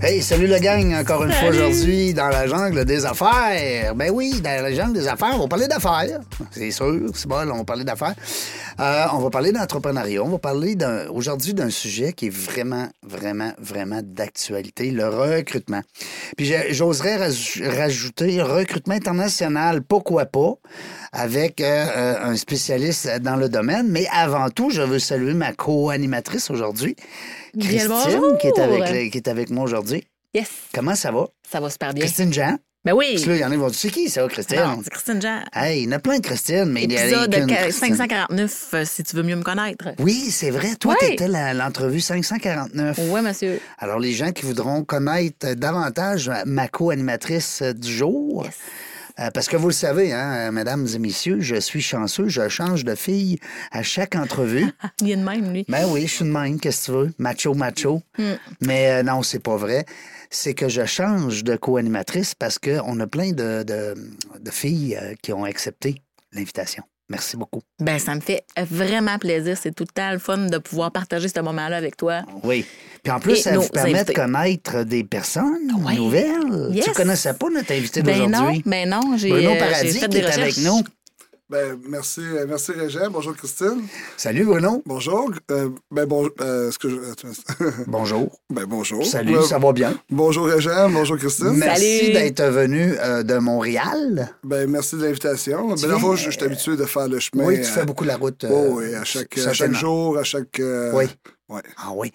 Hey, salut le gang, encore une fois aujourd'hui dans la jungle des affaires. Ben oui, dans la jungle des affaires, on va parler d'affaires. C'est sûr, c'est bon, on va parler d'affaires. Euh, on va parler d'entrepreneuriat. On va parler d'un- aujourd'hui d'un sujet qui est vraiment, vraiment, vraiment d'actualité, le recrutement. Puis j'oserais raj- rajouter recrutement international, pourquoi pas, avec euh, euh, un spécialiste dans le domaine. Mais avant tout, je veux saluer ma co-animatrice aujourd'hui, Christine, bonjour. qui est avec, les- qui est avec moi aujourd'hui. Yes, Comment ça va? ça va super bien. Christine Jean? Ben oui. Parce que là, il y en a qui vont dire, c'est qui ça, Christine? Non, c'est Christine Jean. Hey, il y en a plein de Christine, mais il y a Épisode qu'une de Christine. 549, euh, si tu veux mieux me connaître. Oui, c'est vrai. Toi, Ouais. tu étais l'entrevue 549. Oui, monsieur. Alors, les gens qui voudront connaître davantage ma co-animatrice euh, du jour, Yes. Euh, parce que vous le savez, hein, mesdames et messieurs, je suis chanceux, je change de fille à chaque entrevue. Il est de même, lui. Ben oui, je suis de même, qu'est-ce que tu veux? Macho, macho. Hmm. Mais euh, non, c'est pas vrai. C'est que je change de co-animatrice parce qu'on a plein de, de- de filles euh, qui ont accepté l'invitation. Merci beaucoup. Ben, ça me fait vraiment plaisir. C'est tout le temps le fun de pouvoir partager ce moment-là avec toi. Oui. Puis en plus, Et ça vous permet invités. de connaître des personnes nouvelles. Yes. Tu connaissais pas notre invité Ben non, ben non, j'ai euh, fait qui des est avec recherches. nous. Ben, merci, euh, merci Régent. Bonjour Christine. Salut Bruno. Bonjour. Euh, ben, bon, euh, que je... Bonjour. ben, bonjour. Salut, Euh, ça va bien? Bonjour Régent. Bonjour Christine. Merci Salut. d'être venu euh, de Montréal. Ben, merci de l'invitation. Ben, la fois, je je suis habitué de faire le chemin. oui, tu fais beaucoup la route. euh, oh, oui, à chaque, à chaque jour, à chaque. euh, Oui. Ouais. Ah oui.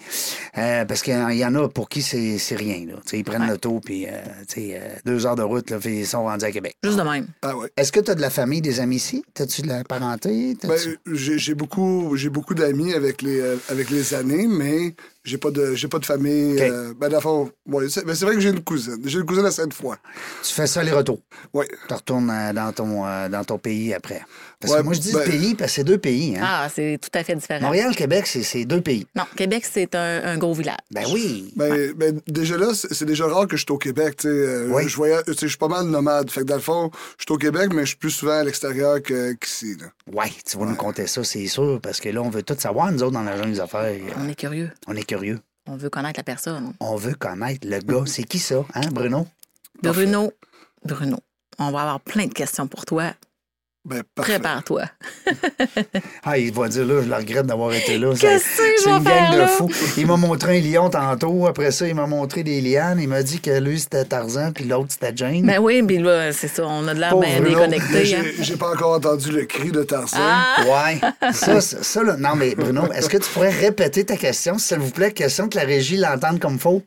Euh, parce qu'il y en a pour qui c'est c'est rien. Là. Tu sais, Ils prennent l'auto, puis euh, tu sais, euh, deux heures de route, là, puis ils sont rendus à Québec. Juste de même. Ah, ouais. Est-ce que tu as de la famille, des amis ici? As-tu de la parenté? Ben, T'as-tu- j'ai j'ai beaucoup, j'ai beaucoup d'amis avec les, euh, avec les années, mais j'ai pas de, j'ai pas de famille. OK. euh, ben, d'abord, ouais, c'est ben, c'est vrai que j'ai une cousine. J'ai une cousine à cette fois. Tu fais ça les retours. Oui. Tu retournes euh, dans ton, euh, dans ton pays après. Parce Ouais, que moi, je dis ben- pays parce que c'est deux pays. Hein? Ah, c'est tout à fait différent. Montréal, Québec, c'est c'est deux pays. Non, Québec, c'est un, un gros village. Ben oui. Ben, ben, déjà là, c'est c'est déjà rare que je suis au Québec. tu sais. Euh, Oui. Je sais, je suis pas mal nomade. Fait que dans le fond, je suis au Québec, mais je suis plus souvent à l'extérieur que- qu'ici. là. Ouais, tu vas nous compter ça, c'est sûr, parce que là, on veut tout savoir, nous autres, dans la jungle des affaires. On est curieux. On est curieux. On veut connaître la personne. On veut connaître le gars. C'est qui ça, hein, Bruno? Bruno, Bruno, on va avoir plein de questions pour toi. Ben. Prépare-toi. Ah, il va dire là, je le regrette d'avoir été là. Qu'est-ce que C'est une gang de fous. Il m'a montré un lion tantôt. Après ça, il m'a montré des lianes. Il m'a dit que lui, c'était Tarzan, puis l'autre, c'était Jane. Ben oui, puis là, c'est ça, on a de l'air bien déconnecté. hein. J'ai pas encore entendu le cri de Tarzan. Ah! Ouais. Ça, ça, ça, là, non, mais Bruno, est-ce que tu pourrais répéter ta question, s'il vous plaît? Question que la régie l'entende comme faux.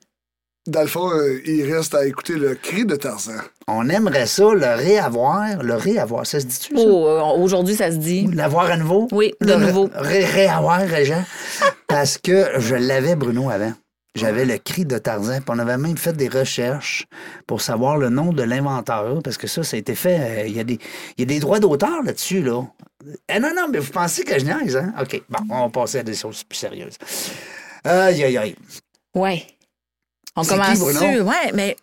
Dans le fond, euh, il reste à écouter le cri de Tarzan. On aimerait ça, le réavoir. Le réavoir, ça se dit-tu, ça? Oh, euh, aujourd'hui, ça se dit. L'avoir à nouveau? Oui, de Le nouveau. ré- réavoir, Régent. Parce que je l'avais, Bruno, avant. J'avais le cri de Tarzan. Puis on avait même fait des recherches pour savoir le nom de l'inventeur. Parce que ça, ça a été fait. euh, Il y, a des- il y a des droits d'auteur là-dessus, là. Eh non, non, mais vous pensez que je niaise, hein? OK. Bon, on va passer à des choses plus sérieuses. Aïe, aïe, aïe. Ouais. On commence dessus. Ouais, mais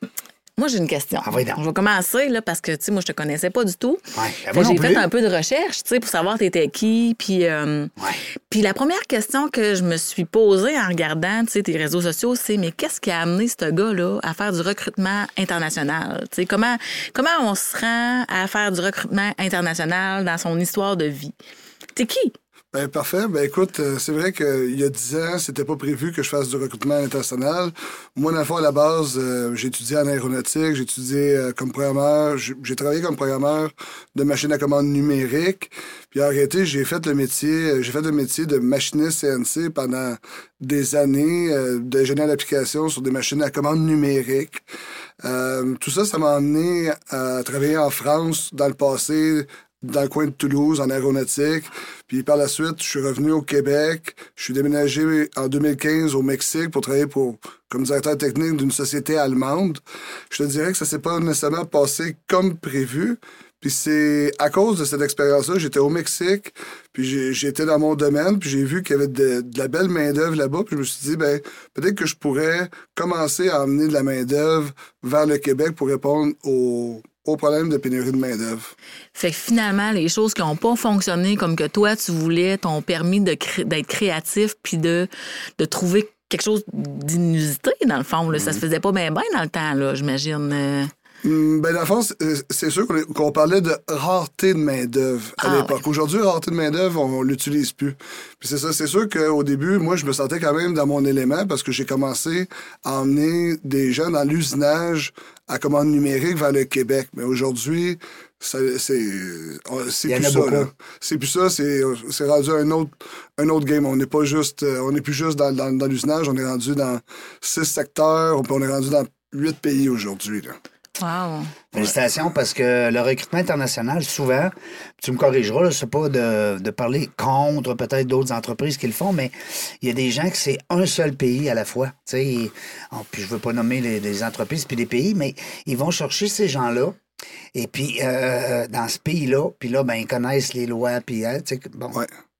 moi, j'ai une question. Ah, oui. Je vais commencer, là, parce que, tu sais, moi, je te connaissais pas du tout. Ouais, non J'ai fait un peu de recherche, tu sais, pour savoir t'étais qui. Puis, euh, Ouais. puis la première question que je me suis posée en regardant, tu sais, tes réseaux sociaux, c'est mais qu'est-ce qui a amené ce gars-là à faire du recrutement international? Tu sais, comment, comment on se rend à faire du recrutement international dans son histoire de vie? T'es qui? Ben, parfait. Ben, écoute, euh, c'est vrai qu'il y a 10 ans, c'était pas prévu que je fasse du recrutement international. Moi, dans le fond, à la base, euh, j'ai étudié en aéronautique, j'ai étudié euh, comme programmeur, j'ai travaillé comme programmeur de machines à commande numérique. Puis en réalité, j'ai fait le métier, euh, j'ai fait le métier de machiniste CNC pendant des années, euh, d'ingénieur d'application sur des machines à commande numérique. Euh, tout ça, ça m'a amené à travailler en France dans le passé, dans le coin de Toulouse, en aéronautique. Puis par la suite, je suis revenu au Québec. Je suis déménagé en 2015 au Mexique pour travailler pour, comme directeur technique d'une société allemande. Je te dirais que ça s'est pas nécessairement passé comme prévu. Puis c'est à cause de cette expérience-là, j'étais au Mexique, puis j'étais dans mon domaine, puis j'ai vu qu'il y avait de, de la belle main-d'œuvre là-bas, puis je me suis dit, ben peut-être que je pourrais commencer à emmener de la main-d'œuvre vers le Québec pour répondre aux au problème de pénurie de main-d'œuvre. Fait que finalement, les choses qui n'ont pas fonctionné comme que toi, tu voulais, t'ont permis d'être créatif puis de, de trouver quelque chose d'inusité, dans le fond. Là. Ça se faisait pas bien bien dans le temps, là, j'imagine. Euh. Hmm, ben, dans le fond, c'est sûr qu'on parlait de rareté de main-d'œuvre à ah, l'époque. Aujourd'hui, rareté de main-d'œuvre, on, l'utilise plus. Puis c'est ça, c'est sûr qu'au début, moi, je me sentais quand même dans mon élément parce que j'ai commencé à emmener des gens dans l'usinage à commande numérique vers le Québec. Mais aujourd'hui, c'est c'est plus, ça. C'est plus ça. C'est rendu un autre, un autre game. On n'est pas juste, euh, on n'est plus juste dans, dans, dans l'usinage. On est rendu dans six secteurs. On est rendu dans huit pays aujourd'hui. Wow. Félicitations parce que le recrutement international, souvent, tu me corrigeras, c'est pas de, de, parler contre peut-être d'autres entreprises qui le font, mais il y a des gens que c'est un seul pays à la fois. Tu oh, puis je veux pas nommer les, entreprises puis les pays, mais ils vont chercher ces gens-là. Et puis, euh, dans ce pays-là, puis là, ben, ils connaissent les lois, puis, hein, bon.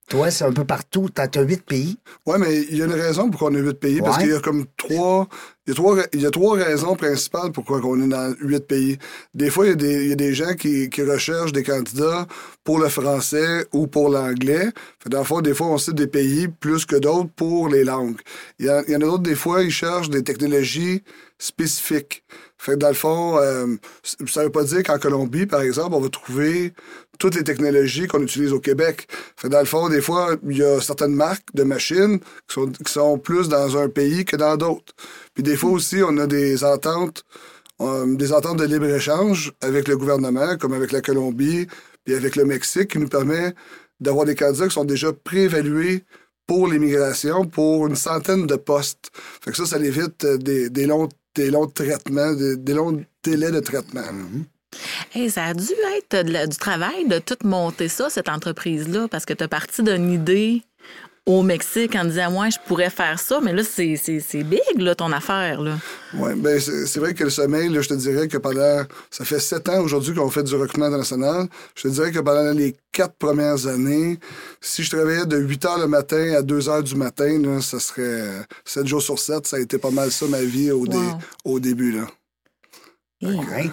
Toi, c'est un peu partout. Tu as huit pays. Oui, mais il y a une raison pour qu'on ait huit pays, parce qu'il y a comme trois il y, a trois, il y a trois raisons principales pourquoi on est dans huit pays. Des fois, il y a des, il y a des gens qui, qui recherchent des candidats pour le français ou pour l'anglais. Dans le fond, des fois, on cite des pays plus que d'autres pour les langues. Il y, a, il y en a d'autres, des fois, ils cherchent des technologies spécifiques. Fait que dans le fond, euh, ça veut pas dire qu'en Colombie, par exemple, on va trouver toutes les technologies qu'on utilise au Québec. Fait dans le fond, des fois, il y a certaines marques de machines qui sont, qui sont plus dans un pays que dans d'autres. Puis des fois aussi, on a des ententes, euh, des ententes de libre-échange avec le gouvernement, comme avec la Colombie, puis avec le Mexique, qui nous permet d'avoir des candidats qui sont déjà préévalués pour l'immigration pour une centaine de postes. Fait que ça, ça évite euh, des, des longs, des longs traitements, des, longs délais de traitement. Mm-hmm. ça a dû être du travail de tout monter ça, cette entreprise-là, parce que tu as parti d'une idée au Mexique en disant, moi, je pourrais faire ça, mais là, c'est, big, là, ton affaire. Là. Oui, bien, c'est, vrai que le sommeil, là, je te dirais que pendant. Ça fait sept ans aujourd'hui qu'on fait du recrutement international. Je te dirais que pendant les quatre premières années, si je travaillais de 8 heures le matin à 2 heures du matin, là, ça serait 7 jours sur 7. Ça a été pas mal ça, ma vie, au, au début. Là. Ouais.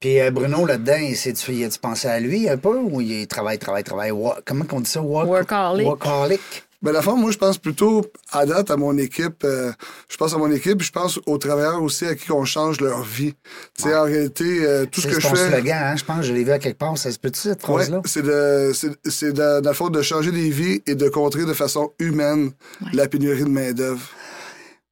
Puis euh, Bruno, là-dedans, il, tu, tu pensé à lui un peu ou il travaille, travaille, travaille? comment on dit ça? workaholic. Workaholic. Ben, la forme, moi, je pense plutôt à date à mon équipe. Euh, je pense à mon équipe, je pense aux travailleurs aussi à qui on change leur vie. Tu sais, en réalité, euh, tout ce que je fais. C'est slogan, hein, je pense, je l'ai vu à quelque part. Ça se peut-tu, cette phrase-là? Ouais, c'est de, c'est, de, de, la faute de changer des vies et de contrer de façon humaine la pénurie de main-d'œuvre.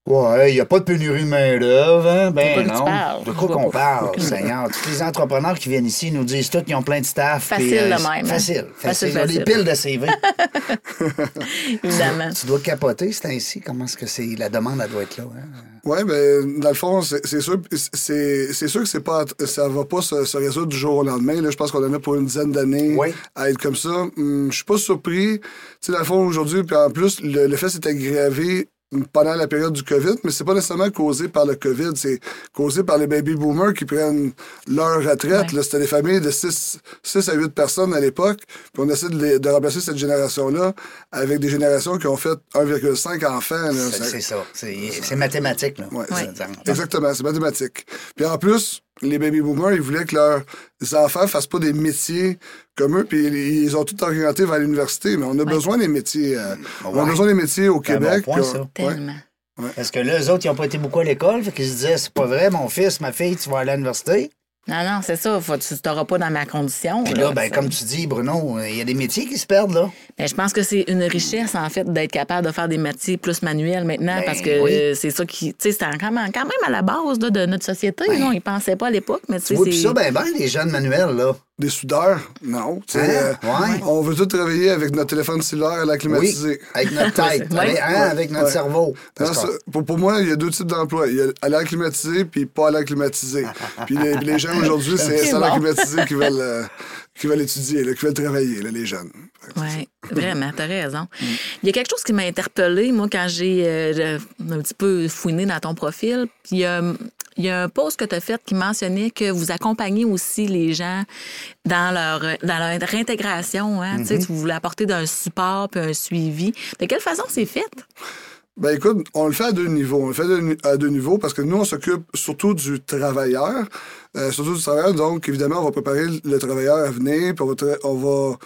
Ouais, il n'y a pas de pénurie de main-d'œuvre, hein? Ben non. De quoi qu'on parle, Seigneur? Tous les entrepreneurs qui viennent ici nous disent tous qu'ils ont plein de staff. Facile euh, de même. Facile. Facile. facile. Des piles de CV. Évidemment. Tu, dois capoter, c'est ainsi. Comment est-ce que c'est. La demande, elle doit être là. Hein? Oui, ben, dans le fond, c'est sûr, c'est sûr que c'est pas, ça va pas se, résoudre du jour au lendemain. Là, je pense qu'on en a pour une dizaine d'années à être comme ça. Hum, je suis pas surpris. Tu sais, dans le fond, aujourd'hui, puis en plus, le, le fait s'est aggravé pendant la période du COVID, mais c'est pas nécessairement causé par le COVID, c'est causé par les baby boomers qui prennent leur retraite. C'était des familles de 6, 6 à 8 personnes à l'époque, puis on essaie de, de remplacer cette génération-là avec des générations qui ont fait 1,5 enfants. C'est ça, c'est mathématique. Là. Ouais, Exactement, c'est mathématique. Puis en plus, les baby boomers, ils voulaient que leurs enfants fassent pas des métiers comme eux, puis ils ont tout orienté vers l'université, mais on a besoin des métiers. Euh, on a besoin des métiers au Québec. Bon point, ça. Tellement. Parce que là, eux autres, ils n'ont pas été beaucoup à l'école, fait qu'ils se disaient, c'est pas vrai, mon fils, ma fille, tu vas aller à l'université. Non, non, c'est ça. Faut, tu n'auras pas dans ma condition. Puis là, ben, comme tu dis, Bruno, il y a des métiers qui se perdent, là. Ben, je pense que c'est une richesse, en fait, d'être capable de faire des métiers plus manuels maintenant, ben parce que c'est ça qui. Tu sais, c'est quand même, quand même à la base de notre société. Ben, non, ils ne pensaient pas à l'époque, mais tu sais. Oui, ça, ben, ben, les jeunes manuels, là. Des soudeurs? Non. Hein? Euh, on veut tout travailler avec notre téléphone cellulaire à la climatisée. avec notre tête, hein, avec notre cerveau. pour, moi, il y a deux types d'emplois. Il y a à l'air climatisé puis pas à l'air climatisé. puis les, les, gens aujourd'hui, c'est à l'air climatisé qui veulent, euh, qui veulent étudier, qui veulent travailler, les jeunes. Oui, vraiment, t'as raison. Il y a quelque chose qui m'a interpellée, moi, quand j'ai euh, un petit peu fouiné dans ton profil. Puis il y a un post que tu as fait qui mentionnait que vous accompagnez aussi les gens dans leur, dans leur réintégration. Hein? Tu sais, Vous voulez apporter d'un support puis un suivi. De quelle façon c'est fait? Ben écoute, on le fait à deux niveaux. On le fait à deux niveaux parce que nous, on s'occupe surtout du travailleur. Euh, surtout du travailleur. Donc, évidemment, on va préparer le travailleur à venir, puis on va, tra- on va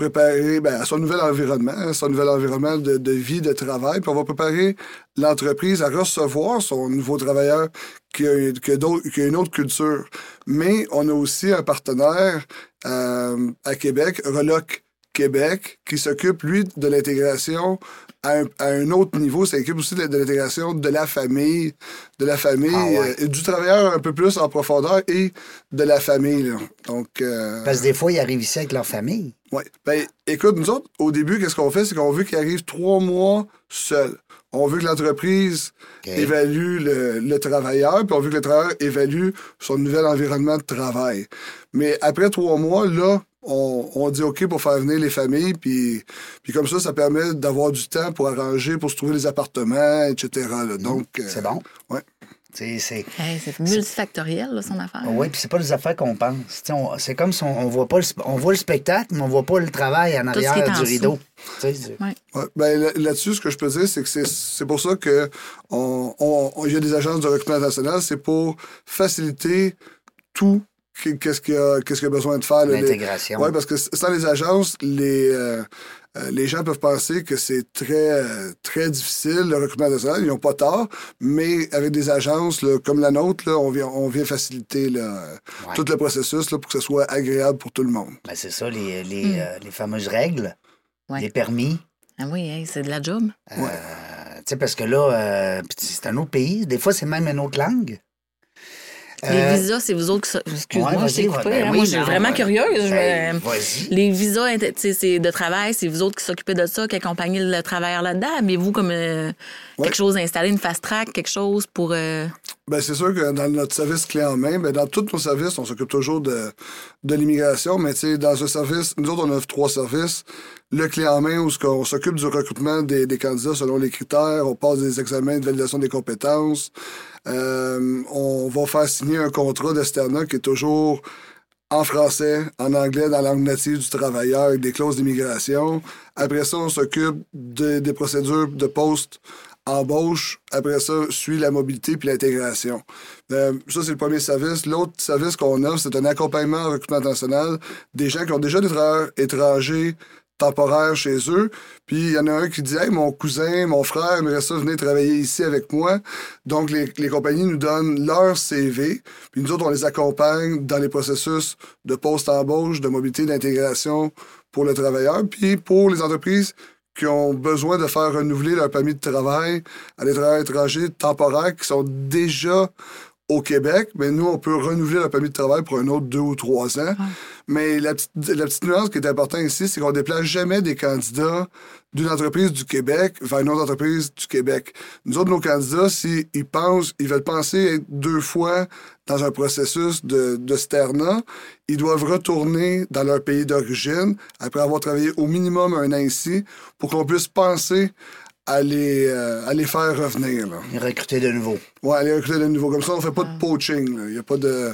préparer ben, à son nouvel environnement, à son nouvel environnement de, vie, de travail, puis on va préparer l'entreprise à recevoir son nouveau travailleur qui a une autre culture. Mais on a aussi un partenaire euh, à Québec, Reloc Québec, qui s'occupe, lui, de l'intégration à un, à un autre niveau. Ça s'occupe aussi de, de l'intégration de la famille, de la famille, Ah ouais. euh, du travailleur un peu plus en profondeur et de la famille. là. Donc, euh, Parce que des fois, ils arrivent ici avec leur famille. Ouais. Ben, écoute, nous autres, au début, qu'est-ce qu'on fait? C'est qu'on veut qu'il arrive trois mois seul. On veut que l'entreprise évalue le, le travailleur, puis on veut que le travailleur évalue son nouvel environnement de travail. Mais après trois mois, là, on, on dit OK pour faire venir les familles, puis, puis comme ça, ça permet d'avoir du temps pour arranger, pour se trouver les appartements, etc. là. Donc, euh, C'est bon. Ouais. C'est. Hey, multifactoriel, là, son affaire. Oui, puis c'est pas des affaires qu'on pense. C'est comme si on, on voit pas le, sp- on voit le spectacle, mais on voit pas le travail en Tout ce qui arrière est du rideau. Ouais. Ouais, ben, là-dessus, ce que je peux dire, c'est que c'est, c'est pour ça que on, on- on- il y a des agences de recrutement national, c'est pour faciliter tout qu'est-ce qu'il y a, qu'est-ce qu'il y a besoin de faire. les- L'intégration. Ouais, parce que sans les agences, les, euh, euh, les gens peuvent penser que c'est très, très difficile, le recrutement national. Ils n'ont pas tort, mais avec des agences là, comme la nôtre, là, on, vient, on vient faciliter là, Ouais. tout le processus là, pour que ce soit agréable pour tout le monde. Ben, c'est ça, les, les, Hmm. euh, les fameuses règles, Ouais. les permis. Ah oui, c'est de la job. Euh, tu sais, parce que là, euh, c'est un autre pays. Des fois, c'est même une autre langue. Les Euh, visas, c'est vous autres qui... Excuse-moi, coupé. ben hein. oui, Moi, je suis non, vraiment ouais. curieuse. je Ben. Les visas inter- tu sais, c'est de travail, c'est vous autres qui s'occupez de ça, qui accompagnez le travailleur là-dedans. Mais vous, comme euh, Ouais. quelque chose installé, une fast track, quelque chose pour. euh, Ben, c'est sûr que dans notre service clé en main, ben, dans tous nos services, on s'occupe toujours de, de l'immigration, mais tu sais, dans un service, nous autres, on offre trois services. Le clé en main, où ce qu'on s'occupe du recrutement des, des candidats selon les critères, on passe des examens de validation des compétences. Euh, on va faire signer un contrat d'Esterna qui est toujours en français, en anglais, dans la langue native du travailleur, avec des clauses d'immigration. Après ça, on s'occupe de- des procédures de poste embauche. Après ça, suit la mobilité puis l'intégration. Euh, ça, c'est le premier service. L'autre service qu'on offre, c'est un accompagnement en recrutement international des gens qui ont déjà des travailleurs étrangers temporaires chez eux. Puis il y en a un qui dit Hey, mon cousin, mon frère aimerait ça venir travailler ici avec moi. Donc, les, les compagnies nous donnent leur CV. Puis nous autres, on les accompagne dans les processus de post-embauche, de mobilité, d'intégration pour le travailleur. Puis pour les entreprises qui ont besoin de faire renouveler leur permis de travail à des travailleurs étrangers temporaires qui sont déjà au Québec, mais nous, on peut renouveler leur permis de travail pour un autre deux ou trois ans. Mais la petite, la petite nuance qui est importante ici, c'est qu'on déplace jamais des candidats d'une entreprise du Québec vers une autre entreprise du Québec. Nous autres, nos candidats, s'ils pensent, ils veulent penser être deux fois dans un processus de, de sterna, ils doivent retourner dans leur pays d'origine après avoir travaillé au minimum un an ici pour qu'on puisse penser à les, euh, à les faire revenir. Là. Recruter de nouveau. Ouais, aller recruter de nouveau. Comme ça, on fait pas de poaching. là. Il y a pas de...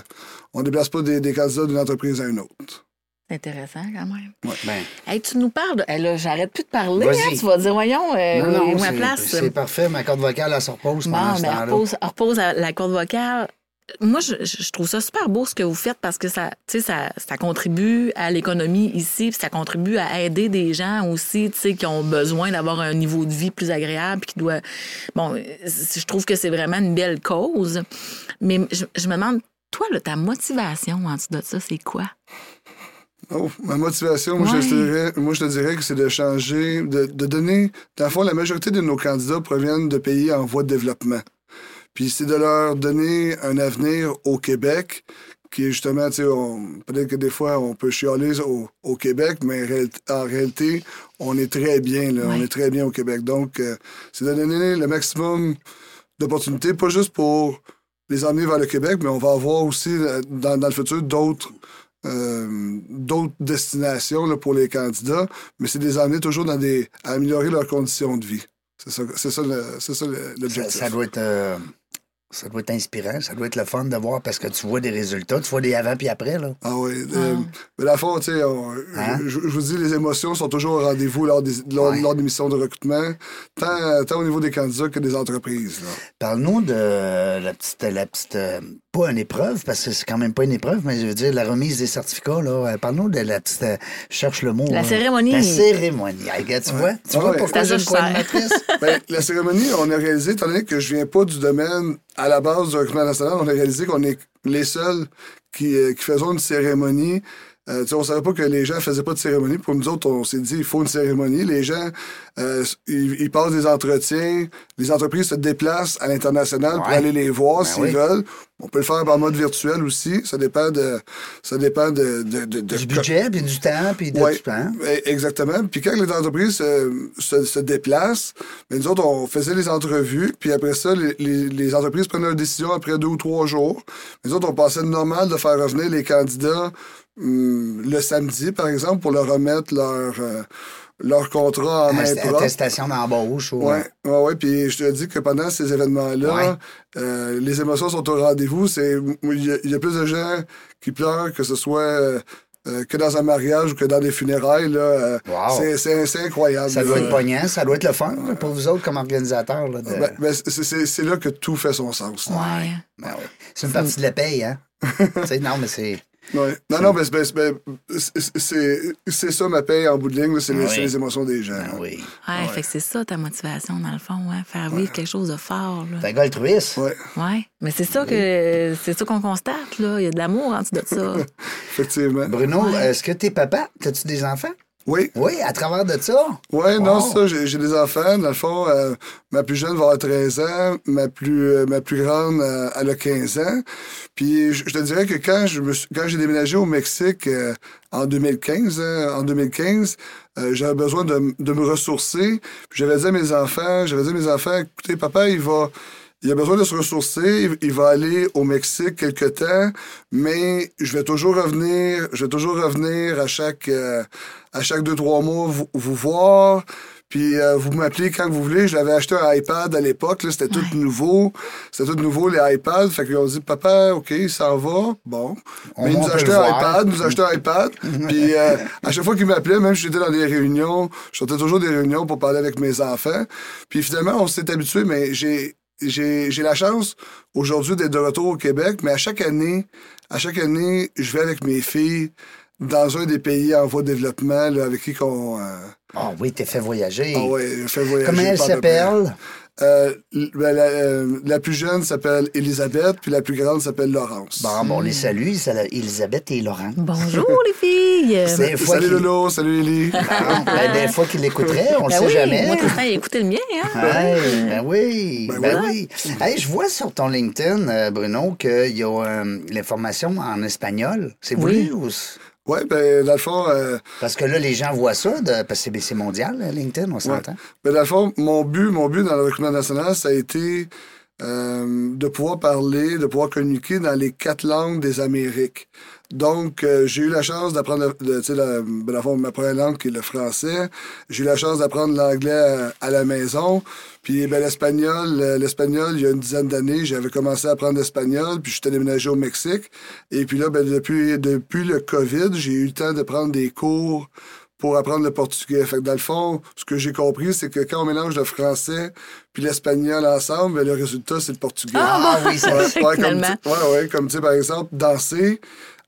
On déplace pas des, des candidats d'une entreprise à une autre. C'est intéressant quand même. Ben, Hey, tu nous parles. de- Hey, là, j'arrête plus de parler. Vas-y. hein. Tu vas dire, voyons, euh, non, non, où est ma c'est- place? c'est parfait. Ma corde vocale, elle se repose Bon, ben, temps-là. repose, repose à la corde vocale. Moi, je, trouve ça super beau ce que vous faites parce que ça, ça, ça contribue à l'économie ici, puis ça contribue à aider des gens aussi, qui ont besoin d'avoir un niveau de vie plus agréable, puis qui doit. Bon, je trouve que c'est vraiment une belle cause, mais je, je me demande, toi, là, ta motivation en dessous de ça, c'est quoi? Oh, ma motivation, moi, je te Ouais. dirais, moi, je te dirais que c'est de changer, de, de donner. Dans le fond, la majorité de nos candidats proviennent de pays en voie de développement. Puis c'est de leur donner un avenir au Québec, qui est justement, tu sais, peut-être que des fois, on peut chialer au, au Québec, mais réel- en réalité, on est très bien, là. On est très bien au Québec. Donc, euh, c'est de donner le maximum d'opportunités, pas juste pour les emmener vers le Québec, mais on va avoir aussi, euh, dans, dans le futur, d'autres euh, d'autres destinations là, pour les candidats, mais c'est de les amener toujours dans des, à améliorer leurs conditions de vie. C'est ça, ça, l'objectif. ça doit être. euh, Ça doit être inspirant, ça doit être le fun de voir parce que tu vois des résultats, tu vois des avant puis après. Là. Ah oui. euh, mais la fois, tu sais, Hein? je, je vous dis, les émotions sont toujours au rendez-vous lors des, lors, Ouais. lors des missions de recrutement, tant, tant au niveau des candidats que des entreprises. Parle-nous de la petite, la petite euh, pas une épreuve, parce que c'est quand même pas une épreuve, mais je veux dire, la remise des certificats, là. Euh, Parle-nous de la petite, euh, je cherche le mot. La là. cérémonie. La cérémonie. Hey, gars, tu vois? Tu vois ouais. pourquoi j'ai une ça que je sers. coordinatrice? Ben, la cérémonie, on a réalisé, étant donné que je viens pas du domaine à la base du recrutement national, on a réalisé qu'on est les seuls qui, euh, qui faisons une cérémonie. Euh, on savait pas que les gens faisaient pas de cérémonie. Pour nous autres, on s'est dit il faut une cérémonie. Les gens, euh, ils, ils passent des entretiens. Les entreprises se déplacent à l'international pour aller les voir Ben s'ils oui. veulent. On peut le faire en mode virtuel aussi. Ça dépend de, ça dépend de, de, de- de- Du budget, puis du temps, puis de Ouais, tout hein? e- exactement. Puis quand les entreprises se, se, se déplacent, ben nous autres, on faisait les entrevues, puis après ça, les, les, les entreprises prenaient une décision après deux ou trois jours. Nous autres, on pensait normal de faire revenir les candidats le samedi, par exemple, pour leur remettre leur, euh, leur contrat en main propre. Attestation d'embauche. ou- Ouais, ouais, ouais. Puis je te dis que pendant ces événements-là, Ouais. euh, les émotions sont au rendez-vous. C'est, il y, a- il y a plus de gens qui pleurent que ce soit euh, euh, que dans un mariage ou que dans des funérailles. Là, euh, Wow. c'est, c'est, c'est incroyable. Ça doit être pognant, ça doit être le fun là, pour vous autres comme organisateurs. Là, de- Ben, ben, c'est, c'est, c'est là que tout fait son sens. Ouais. Ben oui. C'est une partie de la paye, hein? Tu sais, non, mais c'est. Ouais. Non, non, mais c'est, ben, c'est, c'est, c'est ça ma paye en bout de ligne. c'est, les, Oui. c'est les émotions des gens. Ben oui. Ouais, fait que c'est ça ta motivation, dans le fond, hein, faire vivre quelque chose de fort. Là. T'es un gars altruiste. Ouais, Ouais. Mais c'est ça que c'est ça qu'on constate, là. Il y a de l'amour en dessous de ça. effectivement. Bruno, Ouais. est-ce que t'es papa? T'as-tu des enfants? Oui. Oui, à travers de ça. Ouais, non, ça, j'ai des enfants. Dans le fond, euh, ma plus jeune va avoir 13 ans, ma plus, euh, ma plus grande, euh, elle a 15 ans. Puis je, je te dirais que quand je me suis- quand j'ai déménagé au Mexique euh, en 2015, hein, en 2015, euh, j'avais besoin de, de me ressourcer. Puis j'avais dit à mes enfants, j'avais dit à mes enfants, écoutez, papa, il va, il a besoin de se ressourcer, il, va aller au Mexique quelque temps, mais je vais toujours revenir, je vais toujours revenir à chaque, euh, à chaque deux, trois mois vous, vous voir. Puis euh, vous m'appelez quand vous voulez. J'avais acheté un iPad à l'époque, là, c'était tout nouveau. C'était tout nouveau, les iPads. Fait qu'ils ont dit, papa, OK, il s'en va. Bon. On Mais il nous monte a acheté le un iPad, nous a acheté un iPad. Puis euh, à chaque fois qu'il m'appelait, même si j'étais dans des réunions, je sortais toujours des réunions pour parler avec mes enfants. Puis finalement, on s'est habitué, mais j'ai j'ai j'ai la chance aujourd'hui d'être de retour au Québec, mais à chaque année, à chaque année, je vais avec mes filles dans un des pays en voie de développement là, avec qui qu'on euh, Ah oui, t'es fait voyager. ah ouais, fait voyager. Comment elle s'appelle? Euh, ben, la, euh, la plus jeune s'appelle Elisabeth, puis la plus grande s'appelle Laurence. Bon, bon, on les salue, Elisabeth et Laurent. Bonjour, les filles! C'est- des fois Salut Lolo, salut Élie. Ah, ben, des fois qu'il l'écouterait, on le Ben sait oui, jamais. moi, il a écouté le mien, hein? Hey, ben oui, Ben ben oui. Hey, je vois sur ton LinkedIn, euh, Bruno, qu'il y a euh, l'information en espagnol. C'est voulu Oui. ou Ouais, ben, dans le fond, euh, Parce que là, les gens voient ça, de... parce que c'est- mondial, euh, LinkedIn, on s'entend. ben, dans le fond, mon but, mon but dans le recrutement national, ça a été euh, de pouvoir parler, de pouvoir communiquer dans les quatre langues des Amériques. Donc, euh, j'ai eu la chance d'apprendre, tu sais, la, ben, dans le fond, ma première langue qui est le français. J'ai eu la chance d'apprendre l'anglais à, à la maison. Puis, ben, l'espagnol, euh, l'espagnol, il y a une dizaine d'années, j'avais commencé à apprendre l'espagnol, puis j'étais déménagé au Mexique. Et puis là, ben, depuis, depuis le COVID, j'ai eu le temps de prendre des cours pour apprendre le portugais. Fait que dans le fond, ce que j'ai compris, c'est que quand on mélange le français puis l'espagnol ensemble, ben, le résultat, c'est le portugais. Ah oui, ça comme, ouais, ouais, comme tu sais, par exemple, danser,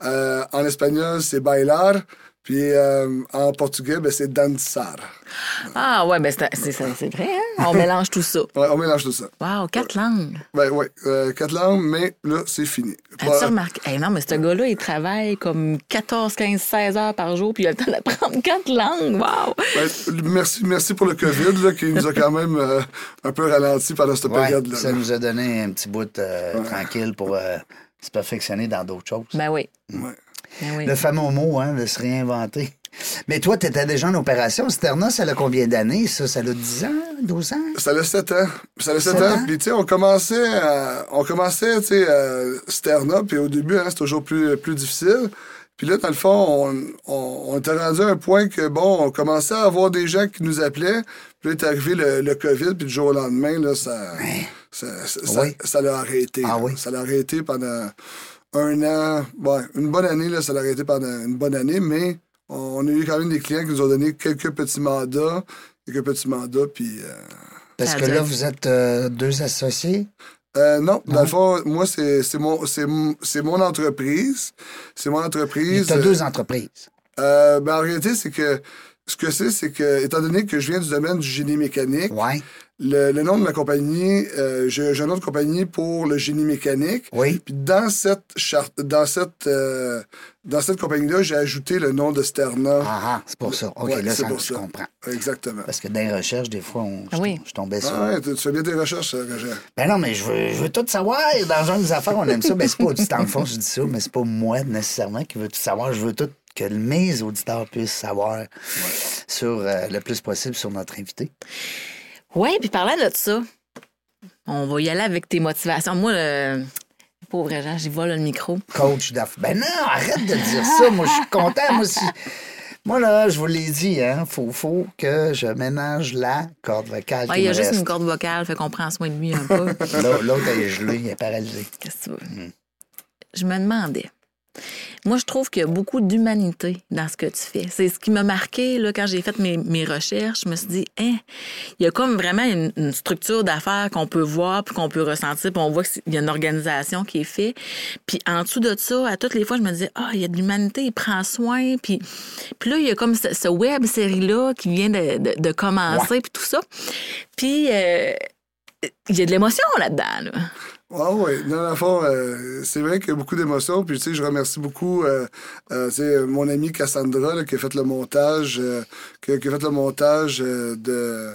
euh, en espagnol, c'est bailar, puis euh, en portugais, ben, c'est dançar. Ah, ouais, ben c'est vrai, hein? On mélange tout ça. Ouais, on mélange tout ça. Wow, quatre langues. Ben, ouais, euh, quatre langues, mais là, c'est fini. As-tu remarqué? Eh non, mais ce gars-là, il travaille comme 14, 15, 16 heures par jour, puis il a le temps d'apprendre quatre langues. Wow! Ben, merci, merci pour le COVID, là, qui nous a quand même euh, un peu ralenti pendant cette Ouais, période-là. ça nous a donné un petit bout euh, tranquille pour euh, se perfectionner dans d'autres choses. Ben oui. Ouais. Ben oui. Le fameux mot, hein, de se réinventer. Mais toi, tu étais déjà en opération. Sterna, ça a combien d'années, ça? Ça a 10 ans, 12 ans? Ça a 7 ans. Ça a 7 Sept ans. ans? Puis, tu sais, on commençait, à- on commençait, tu sais, euh, Sterna, puis au début, hein, c'est toujours plus, plus difficile. Puis là, dans le fond, on, on, on était rendu à un point que, bon, on commençait à avoir des gens qui nous appelaient. Puis là, est arrivé le, le COVID, puis du jour au lendemain, là, ça, ça, ça, ça- Oui. ça l'a arrêté. Ah oui? Ça l'a arrêté pendant un an. Ouais, une bonne année, là, ça l'a arrêté pendant une bonne année, mais on a eu quand même des clients qui nous ont donné quelques petits mandats, quelques petits mandats, puis... euh, Parce que là, vous êtes euh, deux associés? euh, non, dans le fond, moi, c'est c'est mon, c'est mon- c'est mon entreprise. C'est mon Tu entreprise. as deux entreprises. Euh, ben, en réalité, c'est que ce que c'est, c'est que, étant donné que je viens du domaine du génie mécanique, le, le nom de ma compagnie, euh, j'ai un nom de compagnie pour le génie mécanique. Oui. Puis dans cette charte, dans cette, euh, dans cette compagnie-là, j'ai ajouté le nom de Sterna. Ah, ah, c'est pour ça. OK, Ouais, là, ça, pour je ça. comprends. Exactement. Parce que dans les recherches, des fois, on, je, Ah oui. je tombais sur. Ah ouais, tu tu fais bien tes recherches, euh, Roger. Ben non, mais je veux, je veux tout savoir. Dans le genre des affaires, on aime ça. Ben, c'est pas, dans le fond, je dis ça, mais c'est pas moi nécessairement qui veux tout savoir. Je veux tout que mes auditeurs puissent savoir sur euh, le plus possible sur notre invité. Oui, puis parlant de ça, on va y aller avec tes motivations. Moi, le pauvre Jean, j'y vole le micro. Coach d'affaires. Ben non, arrête de dire ça. Moi, je suis content. Moi, si... Moi, là, je vous l'ai dit, hein, faut, faut que je ménage la corde vocale. Ouais, il y a juste reste. une corde vocale, fait qu'on prend soin de lui un peu. L'autre, l'autre, elle est gelée, il est paralysé. Qu'est-ce que tu veux? Je me demandais. Moi, je trouve qu'il y a beaucoup d'humanité dans ce que tu fais. C'est ce qui m'a marqué là, quand j'ai fait mes, mes recherches. Je me suis dit, hein, il y a comme vraiment une, une structure d'affaires qu'on peut voir, puis qu'on peut ressentir, puis on voit qu'il y a une organisation qui est faite. Puis en dessous de ça, à toutes les fois, je me disais, ah, il y a de l'humanité, il prend soin. Puis, puis là, il y a comme ce, ce web série-là qui vient de, de- de commencer, puis tout ça. Puis euh, il y a de l'émotion là-dedans. Là. Ah oui, dans le fond, euh, c'est vrai qu'il y a beaucoup d'émotions. Puis, tu sais, je remercie beaucoup euh, euh, tu sais, mon amie Cassandra là, qui a fait le montage, euh, qui, a, qui a fait le montage euh, de,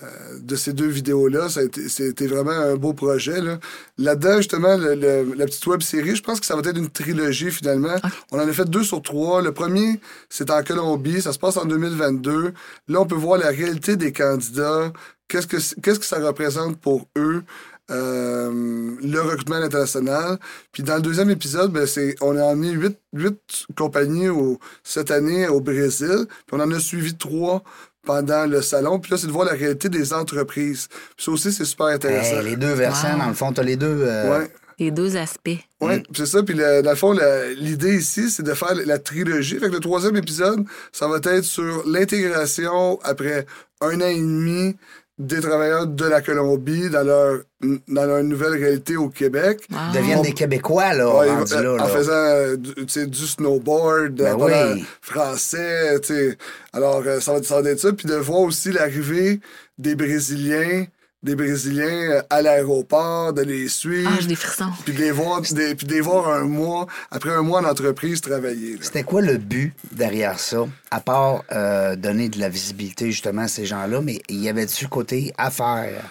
euh, de ces deux vidéos-là. C'était vraiment un beau projet. là. Là-dedans, justement, le- le- la petite web série, je pense que ça va être une trilogie finalement. On en a fait deux sur trois. Le premier, c'est en Colombie. Ça se passe en 2022. Là, on peut voir la réalité des candidats. Qu'est-ce que, qu'est-ce que ça représente pour eux? Euh, le recrutement international. Puis dans le deuxième épisode, ben, c'est, on a emmené huit, huit compagnies au, cette année au Brésil. Puis on en a suivi trois pendant le salon. Puis là, c'est de voir la réalité des entreprises. Puis ça aussi, c'est super intéressant. Hey, les deux versants, Wow. dans le fond, t'as les deux. euh, Ouais. Les deux aspects. Oui, c'est ça. Puis le- dans le fond, la- l'idée ici, c'est de faire la trilogie. Fait que le troisième épisode, ça va être sur l'intégration après un an et demi des travailleurs de la Colombie dans leur, dans leur nouvelle réalité au Québec. Wow. deviennent des Québécois, là, Ouais, euh, là. en là. faisant euh, du, tu sais, du snowboard, Ben oui. français, tu sais. Alors, euh, ça, va, ça va être ça. Puis de voir aussi l'arrivée des Brésiliens, des Brésiliens euh, à l'aéroport, de les suivre. Ah, j'ai des frissons. Puis de les voir, des- puis de les voir un mois, après un mois en entreprise, travailler. C'était quoi le but derrière ça, à part euh, donner de la visibilité justement à ces gens-là, mais y avait-tu côté affaires?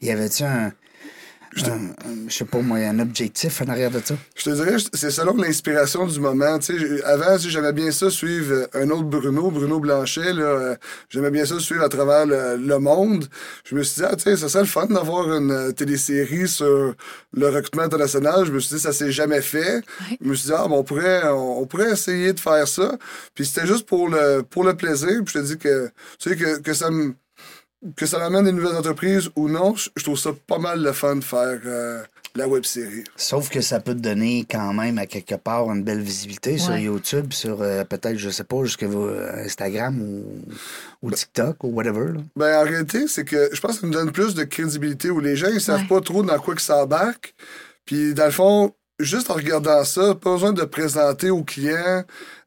Y avait-tu un, un- un- je sais pas moi, un objectif en arrière de ça? Je te dirais, c'est selon l'inspiration du moment. Tu sais, j'ai- avant, tu sais, j'aimais bien ça suivre euh, un autre Bruno, Bruno Blanchet. Là, euh, j'aimais bien ça suivre à travers le, le monde. Je me suis dit, ah, tu sais, ça serait le fun d'avoir une euh, télésérie sur le recrutement international. Je me suis dit, ça s'est jamais fait. Ouais. Je me suis dit, ah, ben, on, pourrait, on, on pourrait essayer de faire ça. Puis c'était juste pour le, pour le plaisir. Puis je te dis que, tu sais, que, que ça me que ça amène des nouvelles entreprises ou non, je trouve ça pas mal le fun de faire euh, la web série. Sauf que ça peut te donner quand même à quelque part une belle visibilité sur. YouTube, sur euh, peut-être, je sais pas, jusqu'à euh, Instagram ou, ou TikTok ou whatever. là. Ben, en réalité, c'est que je pense que ça nous donne plus de crédibilité où les gens, ils savent Ouais. pas trop dans quoi que ça embarque. Puis, dans le fond, juste en regardant ça, pas besoin de présenter aux clients,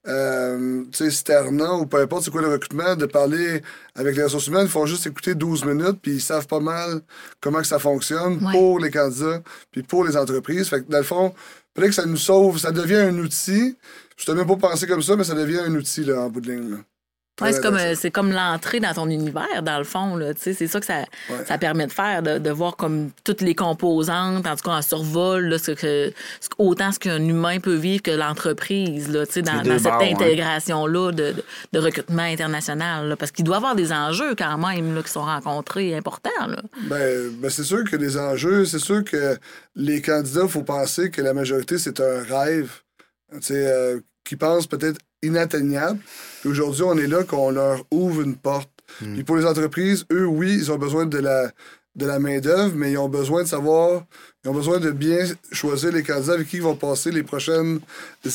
euh, tu sais, Sterna ou peu importe c'est quoi le recrutement, de parler avec les ressources humaines. Ils font juste écouter 12 minutes, puis ils savent pas mal comment que ça fonctionne Ouais. pour les candidats, puis pour les entreprises. Fait que, dans le fond, peut-être que ça nous sauve, ça devient un outil. Je t'ai même pas pensé comme ça, mais ça devient un outil, là, en bout de ligne, là. Ouais, c'est comme, là, euh, c'est comme l'entrée dans ton univers, dans le fond. Là, tu sais, c'est ça que ça, Ouais. ça permet de faire, de, de voir comme toutes les composantes, en tout cas en survol, là, ce que, ce- autant ce qu'un humain peut vivre que l'entreprise, là, tu sais, dans, dans cette hein. intégration-là de, de, recrutement international. là, parce qu'il doit y avoir des enjeux quand même là, qui sont rencontrés importants. Là. Ben, ben c'est sûr que les enjeux, c'est sûr que les candidats, il faut penser que la majorité, c'est un rêve tu sais, euh, qui pensent peut-être inatteignable. Puis aujourd'hui, on est là qu'on leur ouvre une porte. Puis pour les entreprises, eux, oui, ils ont besoin de la de la main-d'œuvre, mais ils ont besoin de savoir, ils ont besoin de bien choisir les candidats avec qui ils vont passer les prochaines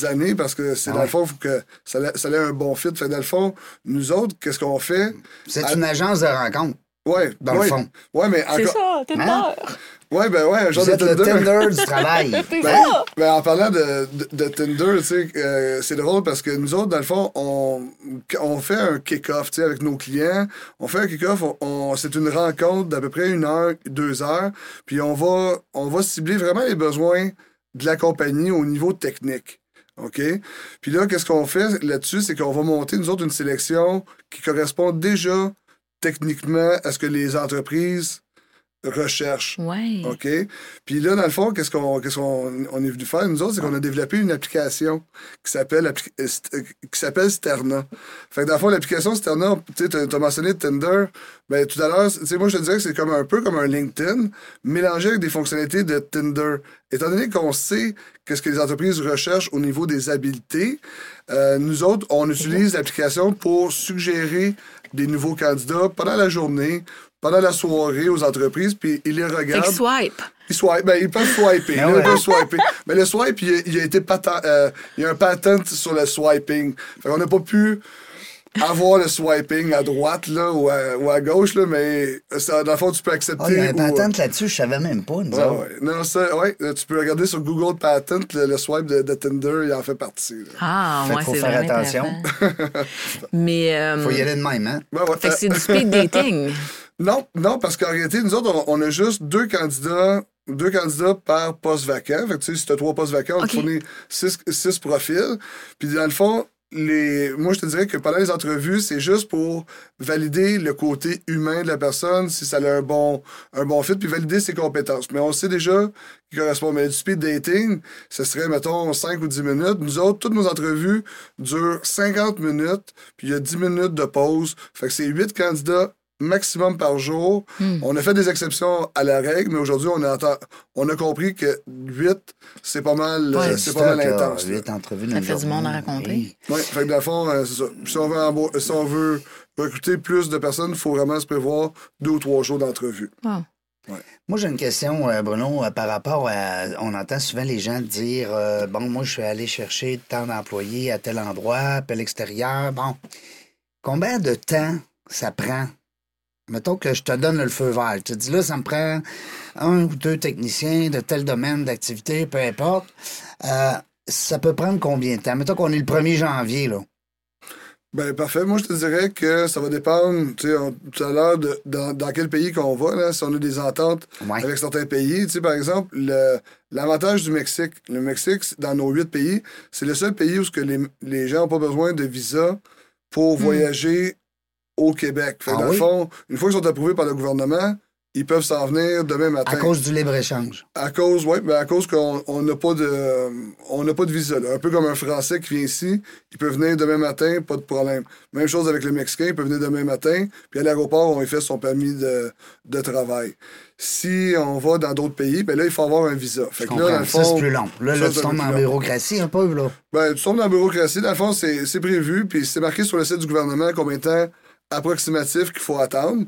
années parce que c'est Ah dans le fond, il faut que ça, ait- ça ait un bon fit. Fait dans le fond, nous autres, qu'est-ce qu'on fait? C'est À- une agence de rencontre, Ouais, dans le fond. Ouais, mais C'est encore. ça, t'es Hein? Ouais, ben ouais, un genre Vous de êtes le Tinder. Du travail. Ben, ça. ben, en parlant de, de, de Tinder, tu sais, euh, c'est drôle parce que nous autres, dans le fond, on, on fait un kick-off, tu sais, avec nos clients. On fait un kick-off, on, on- c'est une rencontre d'à peu près une heure, deux heures. Puis on va, on va cibler vraiment les besoins de la compagnie au niveau technique. OK? Puis là, qu'est-ce qu'on fait là-dessus? C'est qu'on va monter, nous autres, une sélection qui correspond déjà techniquement à ce que les entreprises recherchent. Ouais. OK? Puis là, dans le fond, qu'est-ce qu'on qu'on on est venu faire, nous autres, c'est qu'on a développé une application qui s'appelle euh, euh, qui s'appelle Sterna. Fait que dans le fond, l'application Sterna, tu t'as mentionné Tinder. Ben, tout à l'heure, tu sais, moi, je te dirais que c'est comme un peu comme un LinkedIn, mélangé avec des fonctionnalités de Tinder. Étant donné qu'on sait qu'est-ce que les entreprises recherchent au niveau des habiletés, euh, nous autres, on utilise l'application pour suggérer des nouveaux candidats pendant la journée, pendant la soirée aux entreprises, puis ils les Fait regardent. que swipe. Ils swipe, ben, ils peuvent swiper. Ben ouais. Ils peuvent swiper. Mais le swipe, il a, il a été patent, euh, il y a un patent sur le swiping. Fait qu'on n'a pas pu avoir le swiping à droite, là, ou à, ou à gauche, là, mais ça, dans le fond, tu peux accepter. Ah, il y a un ou- patent là-dessus, je savais même pas, nous Ouais, ouais. Non, ça, ouais, euh, tu peux regarder sur Google Patent, le, le swipe de, de Tinder, il en fait partie. là. Ah, Fait ouais, faut faire attention. Mais. euh, Faut y aller de même, hein? Ouais, ouais. Fait que c'est du speed dating. Non, non, parce qu'en réalité, nous autres, on, on a juste deux candidats, deux candidats par poste vacant. Fait que, tu sais, si tu as trois postes vacants, on Ok. te fournit six, six profils. Puis, dans le fond, les, moi, je te dirais que pendant les entrevues, c'est juste pour valider le côté humain de la personne, si ça a un bon, un bon fit, puis valider ses compétences. Mais on sait déjà qu'il correspond. Mais du speed dating, ce serait, mettons, 5 ou 10 minutes. Nous autres, toutes nos entrevues durent 50 minutes, puis il y a 10 minutes de pause. Fait que c'est 8 candidats maximum par jour. On a fait des exceptions à la règle, mais aujourd'hui, on, on a compris que 8, c'est pas mal, euh, Ouais, c'est pas mal intense. entrevues Ça fait du monde à raconter. Oui. Fait que dans le fond, euh, c'est ça. Si on, veut embo- si on veut recruter plus de personnes, il faut vraiment se prévoir deux ou trois jours d'entrevue. Wow. Moi, j'ai une question, euh, Bruno, euh, par rapport à. On entend souvent les gens dire euh, Bon, moi, je suis allé chercher tant d'employés à tel endroit, à tel extérieur. Bon, combien de temps ça prend? Mettons que je te donne le feu vert. Tu te dis là, ça me prend un ou deux techniciens de tel domaine d'activité, peu importe. Euh, ça peut prendre combien de temps? Mettons qu'on est le 1er janvier, là. Ben, parfait. Moi, je te dirais que ça va dépendre, tu sais, tout à l'heure, de, dans, dans quel pays qu'on va, là, si on a des ententes Ouais. avec certains pays. Tu sais, par exemple, le- l'avantage du Mexique. Le Mexique, dans nos huit pays, c'est le seul pays où ce que les, les gens n'ont pas besoin de visa pour voyager au Québec. Fait Ah dans oui? le fond, une fois qu'ils sont approuvés par le gouvernement, ils peuvent s'en venir demain matin. À cause du libre-échange. À cause, oui, mais à cause qu'on on n'a pas de on n'a pas de visa. là. Un peu comme un Français qui vient ici, il peut venir demain matin, pas de problème. Même chose avec le Mexicain, il peut venir demain matin, puis à l'aéroport, on lui fait son permis de, de travail. Si on va dans d'autres pays, ben là, il faut avoir un visa. Fait que là, dans le Ça, fond, c'est plus long. Là, ça, tu tombes en bureaucratie un peu, là. Ben, tu tombes dans la bureaucratie, dans le fond, c'est c'est prévu, puis c'est marqué sur le site du gouvernement combien de temps approximatif qu'il faut attendre.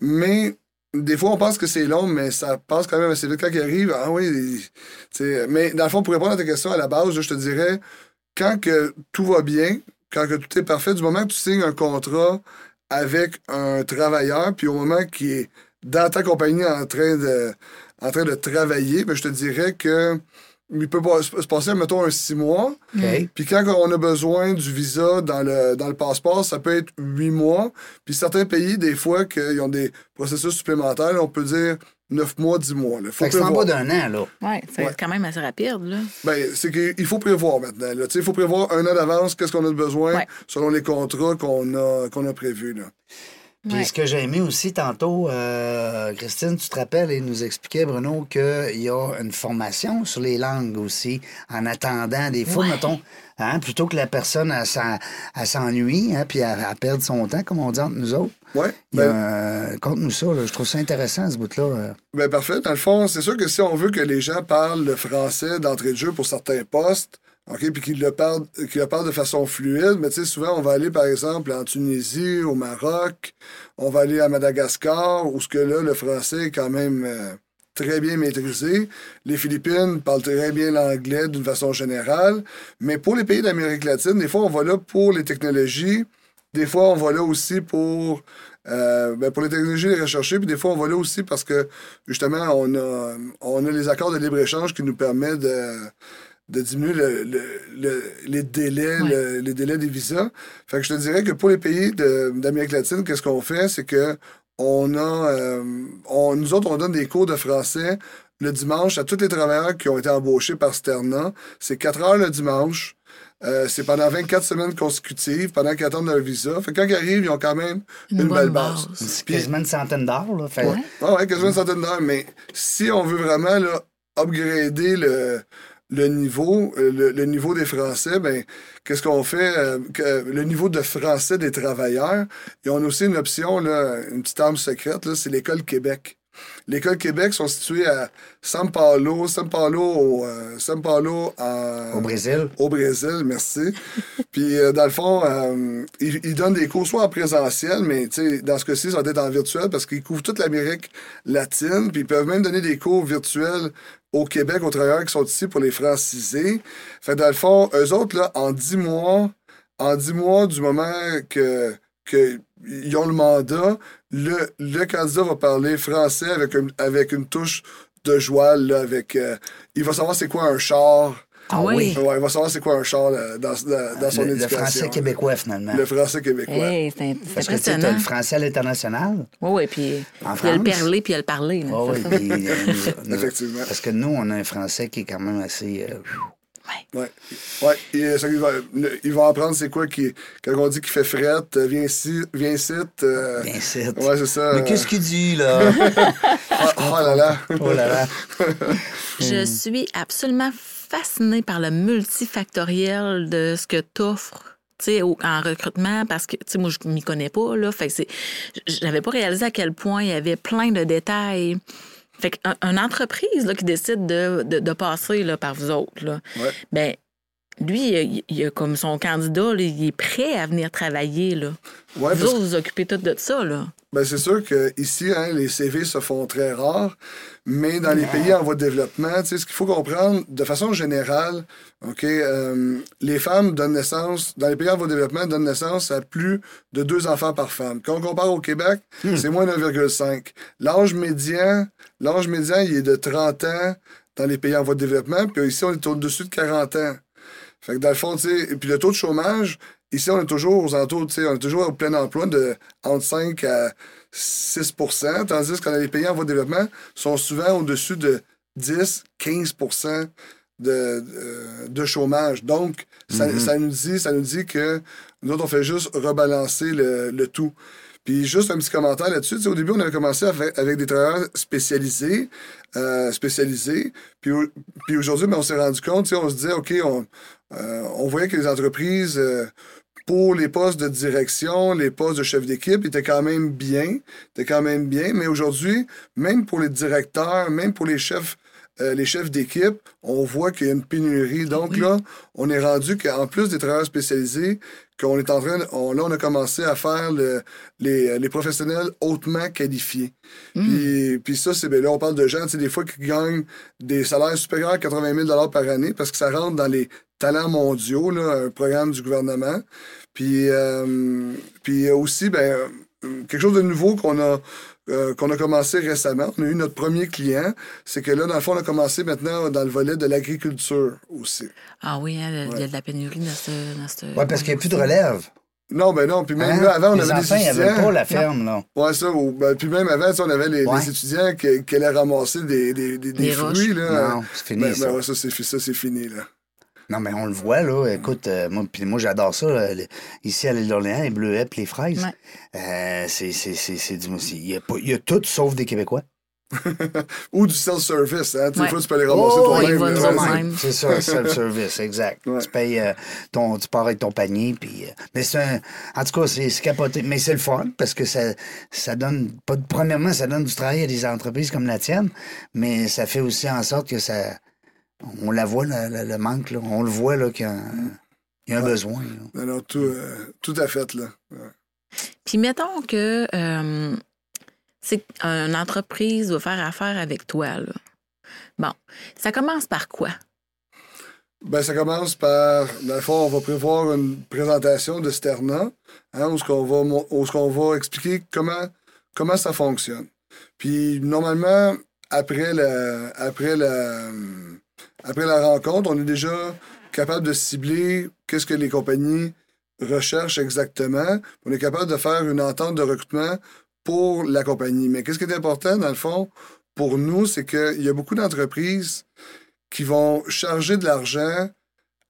Mais des fois, on pense que c'est long, mais ça passe quand même assez vite. Quand il arrive, ah oui, il- tu sais, mais dans le fond, pour répondre à ta question, à la base, je te dirais, quand que tout va bien, quand que tout est parfait, du moment que tu signes un contrat avec un travailleur, puis au moment qu'il est dans ta compagnie en train de, en train de travailler, ben, je te dirais que il peut se passer, mettons, un six mois. Puis quand on a besoin du visa dans le, dans le passeport, ça peut être huit mois. Puis certains pays, des fois, qu'ils ont des processus supplémentaires, on peut dire neuf mois, dix mois. Il faut Fait que c'est en bas prévoir. d'un an, là. Ouais, c'est Ouais. quand même assez rapide, là. Ben, c'est qu'il faut prévoir maintenant. là. Il faut prévoir un an d'avance qu'est-ce qu'on a besoin Ouais. selon les contrats qu'on a, qu'on a prévus. Là. Puis Ouais. ce que j'ai aimé aussi tantôt, euh, Christine, tu te rappelles, et nous expliquait, Bruno, qu'il y a une formation sur les langues aussi, en attendant. Des fois, Ouais. mettons, hein, plutôt que la personne elle s'ennuie, hein, puis elle, elle perd son temps, comme on dit entre nous autres. Ouais. Il y a Ben, Conte-nous ça, là. je trouve ça intéressant, ce bout-là. euh. ben, parfait. Dans le fond, c'est sûr que si on veut que les gens parlent le français d'entrée de jeu pour certains postes, OK, puis qu'il le parle, parle de façon fluide. Mais tu sais, souvent, on va aller, par exemple, en Tunisie, au Maroc, on va aller à Madagascar, où ce que là, le français est quand même euh, très bien maîtrisé. Les Philippines parlent très bien l'anglais d'une façon générale. Mais pour les pays d'Amérique latine, des fois, on va là pour les technologies. Des fois, on va là aussi pour, euh, ben, pour les technologies les rechercher. Puis des fois, on va là aussi parce que, justement, on a, on a les accords de libre-échange qui nous permettent de, de diminuer le, le- le- les délais, le- les délais des visas. Fait que je te dirais que pour les pays d'Amérique latine, qu'est-ce qu'on fait? C'est que on a, euh, on, nous autres, on donne des cours de français le dimanche à tous les travailleurs qui ont été embauchés par Sterna. C'est 4 heures le dimanche. Euh, c'est pendant 24 semaines consécutives, pendant qu'ils attendent leur visa. Fait que quand ils arrivent, ils ont quand même une, Une belle base. base. C'est Puis- quasiment une centaine d'heures, là. Fait- Ouais. ah ouais, quasiment une centaine d'heures. Mais si on veut vraiment là, upgrader le, le niveau, euh, le, le niveau des Français, ben, qu'est-ce qu'on fait? euh, que- le niveau de français des travailleurs? Et on a aussi une option, là, une petite arme secrète, c'est l'École Québec. L'École Québec sont situées à São Paulo, São Paulo, au, euh, São Paulo en- Au Brésil. au Brésil, merci. Puis, euh, dans le fond, euh, ils, ils donnent des cours soit en présentiel, mais dans ce cas-ci, ils sont peut-être en virtuel parce qu'ils couvrent toute l'Amérique latine. Puis, ils peuvent même donner des cours virtuels au Québec aux travailleurs qui sont ici pour les franciser. Fait que dans le fond, eux autres, là, en 10 mois, en 10 mois du moment que, que ils ont le mandat, le, le candidat va parler français avec, un- avec une touche de joie, là, avec... euh, il va savoir c'est quoi un char. Ah oui? Ouais, il va savoir c'est quoi un char là, dans, dans, dans son Le, le éducation. français québécois, finalement. Le français québécois. Hey, c'est Parce que tu le français à l'international. Oui, oui, puis En il y a le perler puis il y a le parler. là. Ah oui, puis, euh, nous- Effectivement. Parce que nous, on a un français qui est quand même assez. euh, Ouais. Ouais. Et, euh, ça, il, va, le- il va apprendre c'est quoi qui. Quand on dit qu'il fait frette, euh, viens ici, viens ici. euh, bien site. Ouais, c'est ça. Mais euh, qu'est-ce qu'il dit, là? ah, oh là là. oh là là. Je suis absolument fascinée par le multifactoriel de ce que t'offres. tu sais, au- en recrutement, parce que, tu sais, moi, je m'y connais pas, là. Fait que c'est. J'avais pas réalisé à quel point il y avait plein de détails. Fait qu'une une entreprise là, qui décide de, de, de passer là, par vous autres, là, Ouais. ben, lui, il, il a comme son candidat, là, il est prêt à venir travailler. Là. Ouais, vous autres, vous occupez tout de ça. Là. Ben, c'est sûr qu'ici, hein, les CV se font très rares, mais dans les pays en voie de développement, tu sais, ce qu'il faut comprendre, de façon générale, OK, euh, les femmes donnent naissance, dans les pays en voie de développement, donnent naissance à plus de deux enfants par femme. Quand on compare au Québec, c'est moins de 1,5. L'âge médian, l'âge médian, il est de 30 ans dans les pays en voie de développement, puis ici, on est au-dessus de 40 ans. Fait que dans le fond, tu sais, et puis le taux de chômage, ici, on est toujours aux alentours, tu sais, on est toujours au plein emploi de entre 5 à 6% tandis que les pays en voie de développement, sont souvent au-dessus de 10, 15 de, de, de chômage. Donc, ça, ça nous dit, ça nous dit que nous autres, on fait juste rebalancer le, le tout. Puis juste un petit commentaire là-dessus. Tu sais, au début, on avait commencé avec des travailleurs spécialisés, euh, spécialisés. Puis, puis aujourd'hui, ben, on s'est rendu compte, tu sais, on se disait, OK, on, euh, on voyait que les entreprises, euh, pour les postes de direction, les postes de chef d'équipe, étaient quand même bien. Étaient quand même bien. Mais aujourd'hui, même pour les directeurs, même pour les chefs, euh, les chefs d'équipe, on voit qu'il y a une pénurie. Donc là, on est rendu qu'en plus des travailleurs spécialisés, qu'on est en train, de- on, là, on a commencé à faire le- les, les professionnels hautement qualifiés. Puis, puis ça, c'est ben là, on parle de gens, tu sais, des fois, qui gagnent des salaires supérieurs à 80 000 par année parce que ça rentre dans les talents mondiaux, là, un programme du gouvernement. Puis, euh, puis aussi, ben, euh, quelque chose de nouveau qu'on a, euh, qu'on a commencé récemment. On a eu notre premier client. C'est que là, dans le fond, on a commencé maintenant dans le volet de l'agriculture aussi. Ah oui, hein, il y a de la pénurie dans ce. Dans ce Ouais, parce qu'il n'y a plus de relève. Non, ben non. Puis même Hein? là, avant, on les avait enfants, des étudiants. n'avaient pas la ferme, là. Ouais, ça. ou- ben, puis même avant, on avait les, Ouais. les étudiants qui, qui allaient ramasser des, des, des, des Des fruits. Là. Non, c'est fini, Ben, ça. ben ouais, ça, c'est fi- ça, c'est fini. Là. Non, mais on le voit, là. Écoute, euh, moi, puis moi j'adore ça. là, le- ici, à l'île d'Orléans, les bleuets puis les fraises. Ouais. Euh, c'est, c'est, c'est, c'est du... Il y, a pas- il y a tout sauf des Québécois. Ou du self-service. Hein. Ouais. Des fois, tu peux aller ramasser Oh, toi-même. il va là. nous Ouais, en c'est- même. C'est ça, self-service, exact. Ouais. Tu payes euh, ton, tu pars avec ton panier, puis. euh, mais c'est un, en tout cas, c'est, c'est capoté. Mais c'est le fun parce que ça, ça donne, pas, premièrement, ça donne du travail à des entreprises comme la tienne, mais ça fait aussi en sorte que ça, On la voit, le, le- le manque, là. On le voit, là, qu'il y a un, il y a un besoin. là. Non, non, tout, euh, tout à fait, là. Ouais. Puis mettons que euh, c'est une entreprise va faire affaire avec toi. Là. Bon, ça commence par quoi? Ben, ça commence par, dans le fond, on va prévoir une présentation de Sterna, hein, où ce qu'on va, où ce qu'on va expliquer comment, comment ça fonctionne. Puis, normalement, après la, après la, après la rencontre, on est déjà capable de cibler qu'est-ce que les compagnies recherchent exactement. On est capable de faire une entente de recrutement pour la compagnie. Mais qu'est-ce qui est important, dans le fond, pour nous, c'est qu'il y a beaucoup d'entreprises qui vont charger de l'argent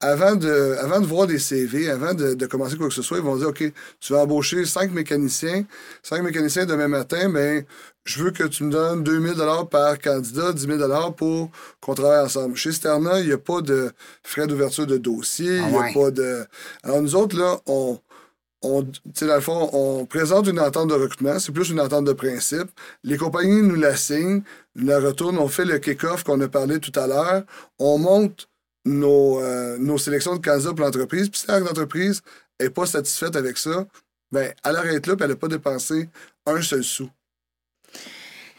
avant de, avant de voir des CV, avant de, de commencer quoi que ce soit. Ils vont dire, OK, tu vas embaucher cinq mécaniciens. Cinq mécaniciens demain matin, ben, je veux que tu me donnes 2000 dollars par candidat, 10 000 dollars pour qu'on travaille ensemble. Chez Sterna, il n'y a pas de frais d'ouverture de dossier. Ah Il n'y a pas de... Alors, nous autres, là, on... On, tu sais, dans le fond, on présente une entente de recrutement, c'est plus une entente de principe. Les compagnies nous la signent, nous la retournent, on fait le kick-off qu'on a parlé tout à l'heure, on monte nos, euh, nos sélections de candidats pour l'entreprise, puis si l'entreprise n'est pas satisfaite avec ça, ben, elle arrête là, puis elle n'a pas dépensé un seul sou.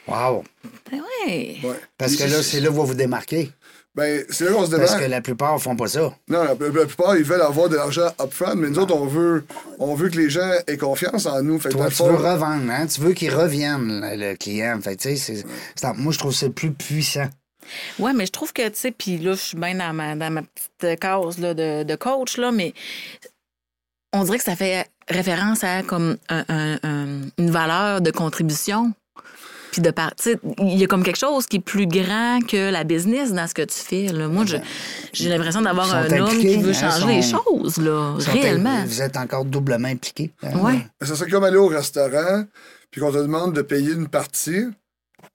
Wow. Ben ouais. Ouais. Parce que là, c'est là que vous vous démarquez. Ben, c'est là qu'on se Parce démarque. que la plupart font pas ça. Non, la, la plupart, ils veulent avoir de l'argent upfront, mais nous autres, on veut, on veut que les gens aient confiance en nous. Fait Toi, tu veux revendre, hein? Tu veux qu'il revienne, le le client. Fait tu sais, moi, je trouve ça plus puissant. Ouais, mais je trouve que, tu sais, puis là, je suis bien dans ma, dans ma petite case là, de, de coach, là, mais on dirait que ça fait référence à comme un- un- un- une valeur de contribution. Puis de par, tu sais, il y a comme quelque chose qui est plus grand que la business dans ce que tu fais. Là. Moi, je- j'ai l'impression d'avoir un homme qui veut hein, changer les choses, là, réellement. Vous êtes encore doublement impliqués. hein? Ouais. Ça serait comme aller au restaurant, puis qu'on te demande de payer une partie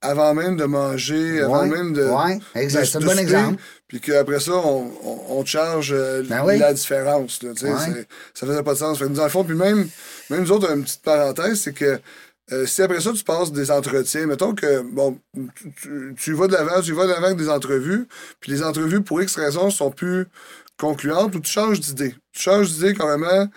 avant même de manger, avant même de. exact. de- C'est un bon exemple. Puis qu'après ça, on, on, charge euh, Ben oui. la différence. Là, tu sais, Ouais. Ça faisait pas de sens. Fait que, dans le fond, puis même, même nous autres, une petite parenthèse, c'est que euh, si après ça, tu passes des entretiens, mettons que, bon, tu, tu, tu vas de l'avant, tu vas de l'avant avec des entrevues, puis les entrevues, pour X raisons, sont plus concluantes ou tu changes d'idée. Tu changes d'idée carrément.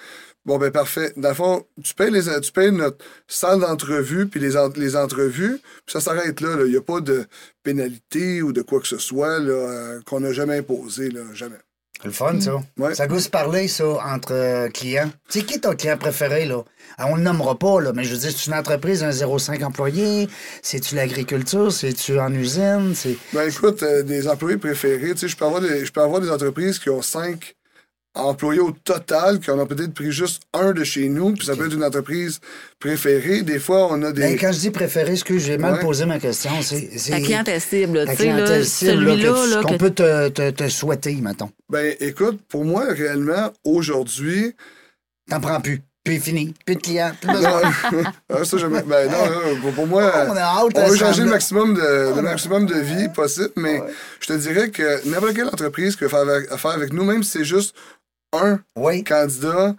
Bon, ben parfait. Dans le fond, tu payes, les, tu payes notre salle d'entrevue puis les, les entrevues, puis ça s'arrête là. là. Il n'y a pas de pénalité ou de quoi que ce soit là, euh, qu'on n'a jamais imposé. Là, jamais. C'est le fun, ça. Ouais. Ça goûte parler, ça, entre euh, clients. Tu sais, qui est ton client préféré, là? Ah, on le nommera pas, là, mais je veux dire, c'est une entreprise, un 0,5 employés? C'est-tu l'agriculture? C'est-tu en usine? C'est... Ben écoute, euh, des employés préférés, tu sais, je peux avoir des, je peux avoir des entreprises qui ont cinq employés au total, qui en ont peut-être pris juste un de chez nous, puis ça peut être une entreprise préférée. Des fois, on a des. Ben, quand je dis préféré, excuse, j'ai mal Ouais. posé ma question. C'est, Ta clientèle cible, tu sais, que celui-là, qu'on que- peut te, te, te souhaiter, mettons. Ben écoute, pour moi, réellement, aujourd'hui, T'en prends plus. Puis fini. Plus de clients. Plus non, besoin. ça, jamais- ben non, non, pour, pour moi, On a hâte on à veut changer le maximum de, le maximum de vie possible, mais je te dirais que n'importe quelle entreprise qui veut faire avec- affaire avec nous, même si c'est juste un Oui. candidat,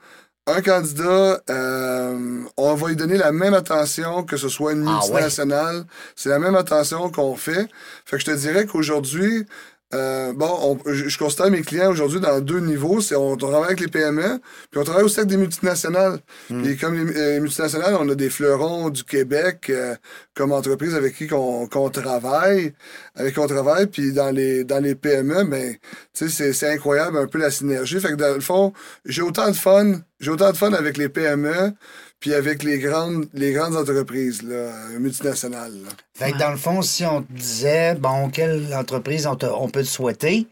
un candidat, euh, on va lui donner la même attention que ce soit une Ah multinationale. C'est la même attention qu'on fait. Fait que je te dirais qu'aujourd'hui, euh, bon, on- je, je constate mes clients aujourd'hui dans deux niveaux. C'est on, travaille avec les PME, puis on travaille aussi avec des multinationales. Hmm. Puis comme les euh, multinationales, on a des fleurons du Québec euh, comme entreprise avec qui qu'on qu'on travaille, avec qui on travaille. Puis dans les dans les PME, ben, tu sais, c'est- c'est incroyable un peu la synergie. Fait que dans le fond, j'ai autant de fun, j'ai autant de fun avec les PME, puis avec les grandes les grandes entreprises là, multinationales. là. Fait que dans le fond, si on te disait, bon, quelle entreprise on, te- on peut te souhaiter,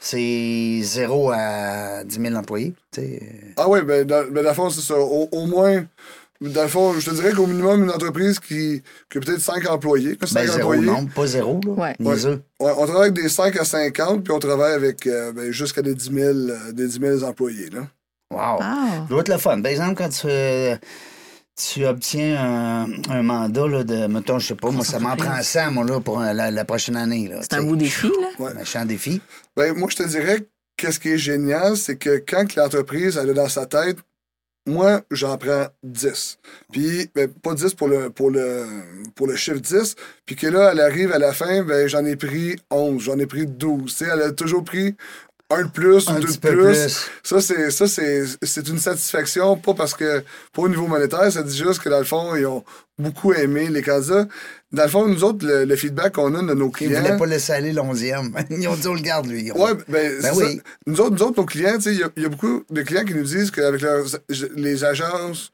c'est 0 à 10 000 employés. tu sais. Ah oui, ben, dans, ben, dans le fond, c'est ça. Au, au moins, dans le fond, je te dirais qu'au minimum, une entreprise qui, qui a peut-être 5 employés. Ben, cinq zéro, employés. non, pas zéro, là. Ouais. Niaiseux. Ouais, on travaille avec des 5 à 50, puis on travaille avec euh, ben, jusqu'à des 10 000, euh, des 10 000 employés. Là. Wow. Ah. Ça doit être le fun. Par exemple, quand tu, tu obtiens un, un mandat là, de, mettons, je sais pas, moi, ça m'en prend 100, moi, là, pour euh, la, la prochaine année. là, C'est un beau défi, là. Ouais. Un méchant défi. Ben, moi, je te dirais, qu'est-ce qui est génial, c'est que quand que l'entreprise, elle a dans sa tête moi, j'en prends 10. Puis, ben, pas 10 pour le, pour, le, pour le chiffre 10. Puis que là, elle arrive à la fin, ben, j'en ai pris 11, j'en ai pris 12. Tu sais, elle a toujours pris un de plus, Un deux de plus. plus. Ça, c'est, ça c'est, c'est une satisfaction, pas parce que, pas au niveau monétaire, ça dit juste que dans le fond, ils ont beaucoup aimé les candidats. Dans le fond, nous autres, le, le feedback qu'on a de nos Ils clients. voulaient pas laisser aller l'onzième. Ils ont dit, on le garde, lui. Ouais, ben, c'est oui. ça. Nous autres, nous autres, nos clients, tu sais, il y y, a beaucoup de clients qui nous disent qu'avec leurs- les agences,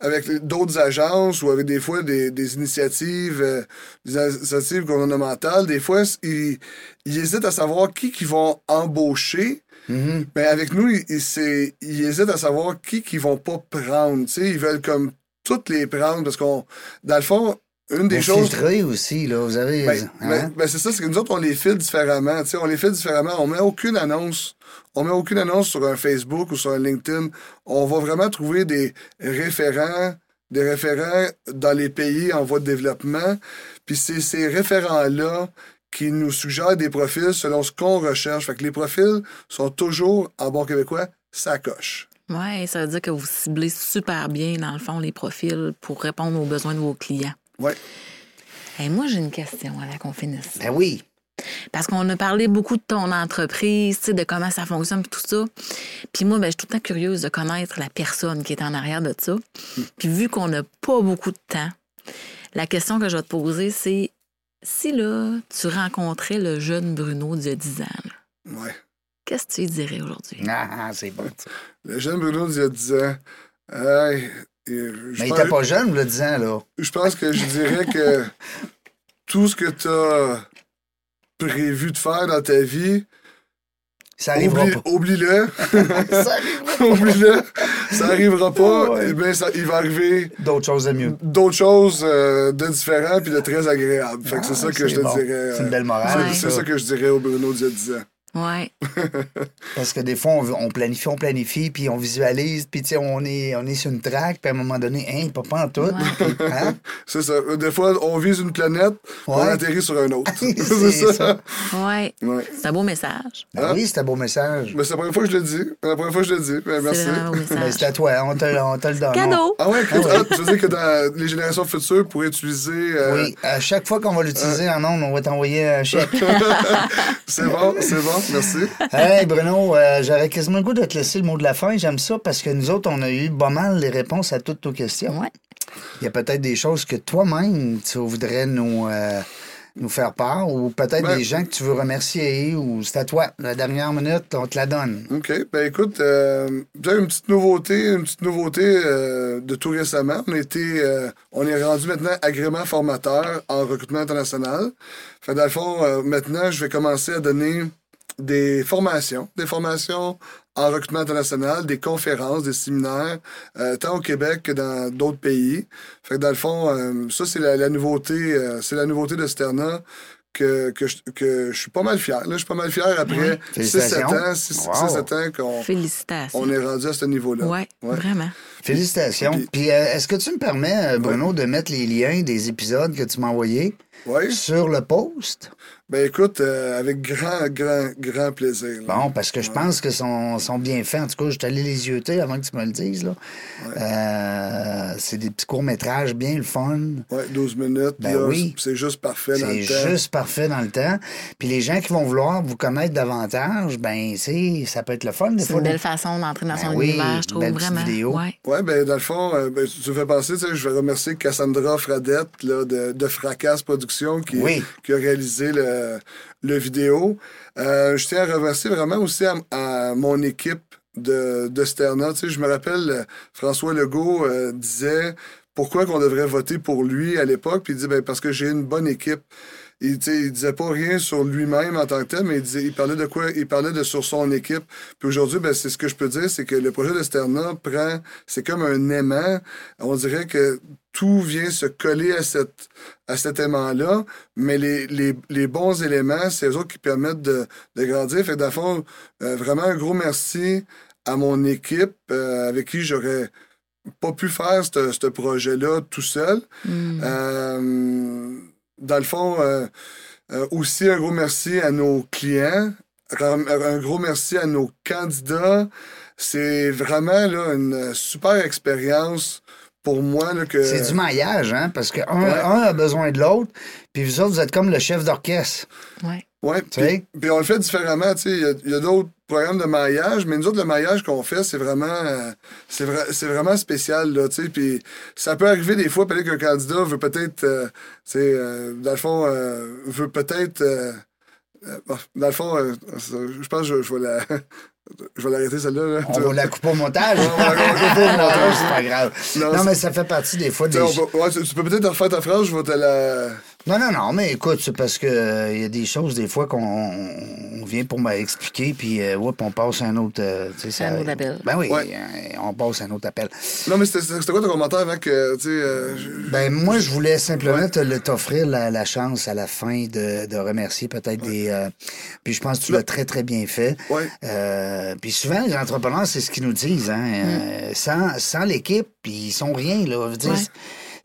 avec d'autres agences ou avec des fois des, des initiatives, euh, des initiatives gouvernementales, des fois, ils, ils hésitent à savoir qui qui vont embaucher. Mhm. Mais avec nous, ils, ils, hésitent à savoir qui qui vont pas prendre. Ils veulent comme toutes les prendre parce qu'on, dans le fond, une des Vous choses. aussi, là. Vous avez. Ben, hein? ben- ben, c'est ça, c'est que nous autres, on les file différemment. tu sais, on les file différemment. On met aucune annonce. On met aucune annonce sur un Facebook ou sur un LinkedIn. On va vraiment trouver des référents, des référents dans les pays en voie de développement. Puis c'est ces référents-là qui nous suggèrent des profils selon ce qu'on recherche. Fait que les profils sont toujours, en bon québécois, ça coche. Oui, ça veut dire que vous ciblez super bien, dans le fond, les profils pour répondre aux besoins de vos clients. Et moi, j'ai une question à qu'on finisse. Ben oui. Parce qu'on a parlé beaucoup de ton entreprise, tu sais, de comment ça fonctionne, puis tout ça. Puis moi, ben, je suis tout le temps curieuse de connaître la personne qui est en arrière de ça. Puis vu qu'on n'a pas beaucoup de temps, la question que je vais te poser, c'est si là, tu rencontrais le jeune Bruno d'il y a 10 ans, là, Ouais. qu'est-ce que tu lui dirais aujourd'hui? Ah, ah, c'est bon. Le jeune Bruno, il y a 10 ans, je Mais il pense- était pas jeune, le 10 ans, là. Je pense que je dirais que tout ce que tu as prévu de faire dans ta vie, Ça arrivera oublie- pas. oublie-le. Ça arrivera oublie-le. Ça arrivera pas. Ouais. Eh bien, ça- il va arriver D'autres choses de mieux. d'autres choses euh, de différents puis de très agréables. Fait que c'est Ah, ça que je te bon. dirais. C'est une euh, belle morale. Ouais. C'est ça que je dirais au Bruno d'il y a 10 ans. Ouais. Parce que des fois, on, on planifie, on planifie, puis on visualise, puis tu sais, on est, on est sur une track, puis à un moment donné, hein, pas pas en tout. Ouais. hein? C'est ça. Des fois, on vise une planète, on atterrit sur un autre. C'est ça. ça. Ouais. Ouais. C'est un beau message. Ben oui, c'est un beau message. Mais c'est la première fois que je le dis. C'est la première fois que je le dis. Ben, merci. C'est Ben, à toi, on te, on te le donne. Cadeau! Ah ouais, écoute, ah, tu veux dire que dans les générations futures pourraient utiliser. euh, Oui, à chaque fois qu'on va l'utiliser en ondes, on va t'envoyer un chèque. C'est bon, c'est bon, merci. hey Bruno, euh, j'aurais quasiment le goût de te laisser le mot de la fin. J'aime ça parce que nous autres, on a eu pas mal les réponses à toutes nos questions. Ouais. Il y a peut-être des choses que toi-même, tu voudrais nous, euh, nous faire part ou peut-être Ben- des gens que tu veux remercier ou c'est à toi. La dernière minute, on te la donne. OK. Ben écoute, euh, peut-être une petite nouveauté, une petite nouveauté euh, de tout récemment. On euh, on est rendu maintenant agrément formateur en recrutement international. Fait dans le fond, euh, maintenant, je vais commencer à donner des formations, des formations en recrutement international, des conférences, des séminaires, euh, tant au Québec que dans d'autres pays. Fait que dans le fond, euh, ça, c'est la, la nouveauté, euh, c'est la nouveauté de Sterna que, que, je, que je suis pas mal fier. Là, je suis pas mal fier après 6-7 Félicitations. ans, 6 Wow. 7 ans qu'on Félicitations. on est rendu à ce niveau-là. Ouais, Ouais. vraiment. Félicitations. Puis- Puis, euh, est-ce que tu me permets, Bruno, de mettre les liens des épisodes que tu m'as envoyés Oui. sur le post? Ben écoute, euh, avec grand, grand, grand plaisir. là. Bon, parce que je pense que sont, sont bien faits. En tout cas, je allé les yeuter avant que tu me le dises. Là. Euh, c'est des petits courts-métrages bien le fun. Ouais, 12 minutes. Ben là, oui. C'est juste parfait dans C'est le temps. juste parfait dans le temps. Puis les gens qui vont vouloir vous connaître davantage, ben, c'est, ça peut être le fun des C'est une belle façon d'entrer dans Ben son oui, univers, je trouve, belle vraiment. vidéo. Ouais. Ouais, ben dans le fond, euh, ben, tu me fais penser, tu sais, je vais remercier Cassandra Fradette là, de, de Fracas Productions qui, Oui. qui a réalisé le, le vidéo. Euh, je tiens à remercier vraiment aussi à, mon équipe de, de Sterna. Je me rappelle, euh, François Legault euh, disait pourquoi qu'on devrait voter pour lui à l'époque, puis il dit ben, parce que j'ai une bonne équipe. Il, il disait pas rien sur lui-même en tant que tel, mais il, disait, il parlait de quoi? Il parlait de sur son équipe. Puis aujourd'hui, ben, c'est ce que je peux dire, c'est que le projet de Sterna prend, c'est comme un aimant. On dirait que tout vient se coller à, cette, à cet aimant-là, mais les, les, les bons éléments, c'est eux autres qui permettent de, de grandir. Fait que dans le fond, euh, vraiment un gros merci à mon équipe euh, avec qui j'aurais pas pu faire ce ce projet-là tout seul. Mm. Euh, dans le fond, euh, euh, aussi un gros merci à nos clients, un gros merci à nos candidats, c'est vraiment là, une super expérience pour moi. Là, que... C'est du maillage, hein? Parce qu'un un a besoin de l'autre, puis vous autres, vous êtes comme le chef d'orchestre. Ouais. Oui, puis, on le fait différemment. Il y a, y a d'autres programmes de maillage, mais nous autres, le maillage qu'on fait, c'est vraiment, euh, c'est vrai, c'est vraiment spécial. Là, puis ça peut arriver des fois, peut-être qu'un candidat veut peut-être, euh, euh, dans le fond, euh, veut peut-être. Dans le fond, je pense que je, je vais la. Je vais l'arrêter celle-là. On va la couper au montage. on va la couper au montage, c'est pas grave. Non, mais ça fait partie des fois des. Ouais, tu, peux peut-être refaire ta phrase, je vais te la. Non, non, non, mais écoute, c'est parce que il y a des choses des fois qu'on on vient pour m'expliquer, puis euh, on passe à un autre. Euh, ça, un autre appel. Ben oui, ouais. euh, on passe à un autre appel. Non, mais c'était quoi ton commentaire avant que, tu sais. Euh, ben moi, je voulais simplement ouais. t'offrir la, la, chance à la fin de, de remercier peut-être ouais. des. Euh, puis je pense que tu l'as très, très bien fait. Puis souvent, les entrepreneurs, c'est ce qu'ils nous disent, hein. Mm. sans sans l'équipe, puis ils sont rien, là. Je veux dire,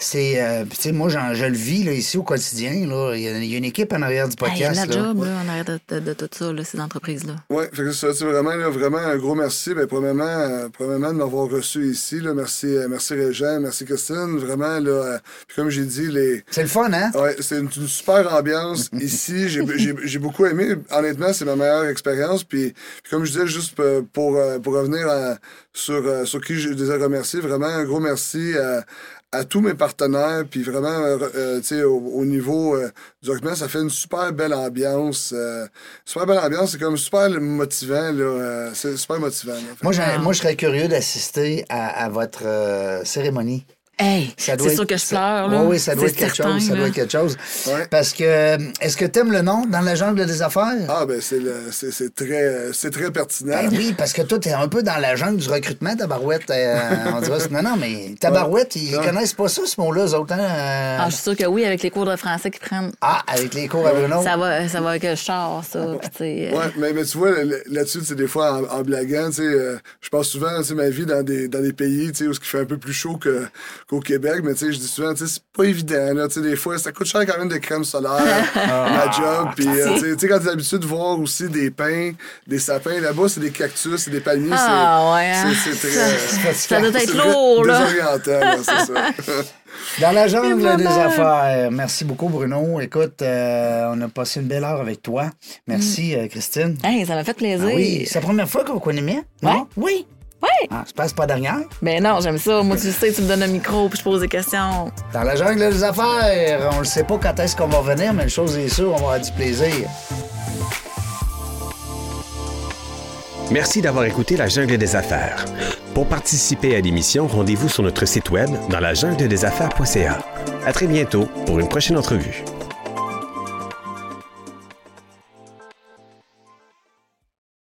c'est euh, tu sais moi je le vis là, ici au quotidien là. Il y, a, il y, a une équipe en arrière du podcast hey, la job là. là, en arrière de, de, de, tout ça là, ces entreprises là oui fait que ça c'est vraiment là, vraiment un gros merci. Ben, premièrement euh, premièrement de m'avoir reçu ici là. Merci euh, merci Régent merci Christine. Vraiment là euh, puis comme j'ai dit les c'est le fun hein? Ouais c'est une, une, super ambiance. Ici j'ai beaucoup aimé. Honnêtement c'est ma meilleure expérience. Puis, puis, comme je disais juste pour pour revenir à, sur sur qui je les ai remerciés vraiment un gros merci à à tous mes partenaires, puis vraiment, euh, tu sais, au, au, niveau euh, du document, ça fait une super belle ambiance. Euh, super belle ambiance, c'est comme super motivant, là. c'est super motivant. Là. Moi, moi, je serais curieux d'assister à, à, votre cérémonie. Hey, c'est sûr que je pleure. Là. Oui, oui, ça doit être quelque certain, chose. Ça là. doit être quelque chose. Ouais. Parce que, est-ce que tu aimes le nom dans la jungle des affaires? Ah, ben, c'est, le, c'est, c'est très, c'est très pertinent. Ben oui, parce que toi, t'es un peu dans la jungle du recrutement, Tabarouette. Euh, on dirait, non, non, mais Tabarouette, ils Non. connaissent pas ça, ce mot-là, eux autres. Hein? euh. Ah, je suis sûre que oui, avec les cours de français qu'ils prennent. Ah, avec les cours à Bruno? Ça va, ça va avec le char, ça. Sais, euh, Ouais, mais, mais tu vois, là- là-dessus, c'est des fois, en, en blaguant, tu sais, euh, je passe souvent, tu sais, ma vie dans des, dans des pays, tu sais, où il fait un peu plus chaud que, qu'au Québec, mais tu sais, je dis souvent, tu sais, c'est pas évident, là, tu sais, des fois, ça coûte cher quand même de crème solaire, ma job, puis, euh, tu sais- tu quand t'as l'habitude de voir aussi des pins, des sapins, là-bas, c'est des cactus, c'est des palmiers, Ah, ouais, hein. c'est, c'est très... Ça doit c'est être très lourd, là. Désorientant, c'est ça. Dans la jungle des affaires. Merci beaucoup, Bruno. Écoute, euh, on a passé une belle heure avec toi. Merci, euh, Christine. Hey, ça m'a fait plaisir. Ah oui, c'est la première fois qu'on connaît bien? Non? Oui. Ouais. Ah, ça passe pas dernière? Ben non, j'aime ça. Moi, tu le sais, tu me donnes un micro puis je pose des questions. Dans la jungle des affaires, on ne sait pas quand est-ce qu'on va revenir, mais une chose est sûre, on va avoir du plaisir. Merci d'avoir écouté La Jungle des Affaires. Pour participer à l'émission, rendez-vous sur notre site web dans la jungle des affaires.ca. À très bientôt pour une prochaine entrevue.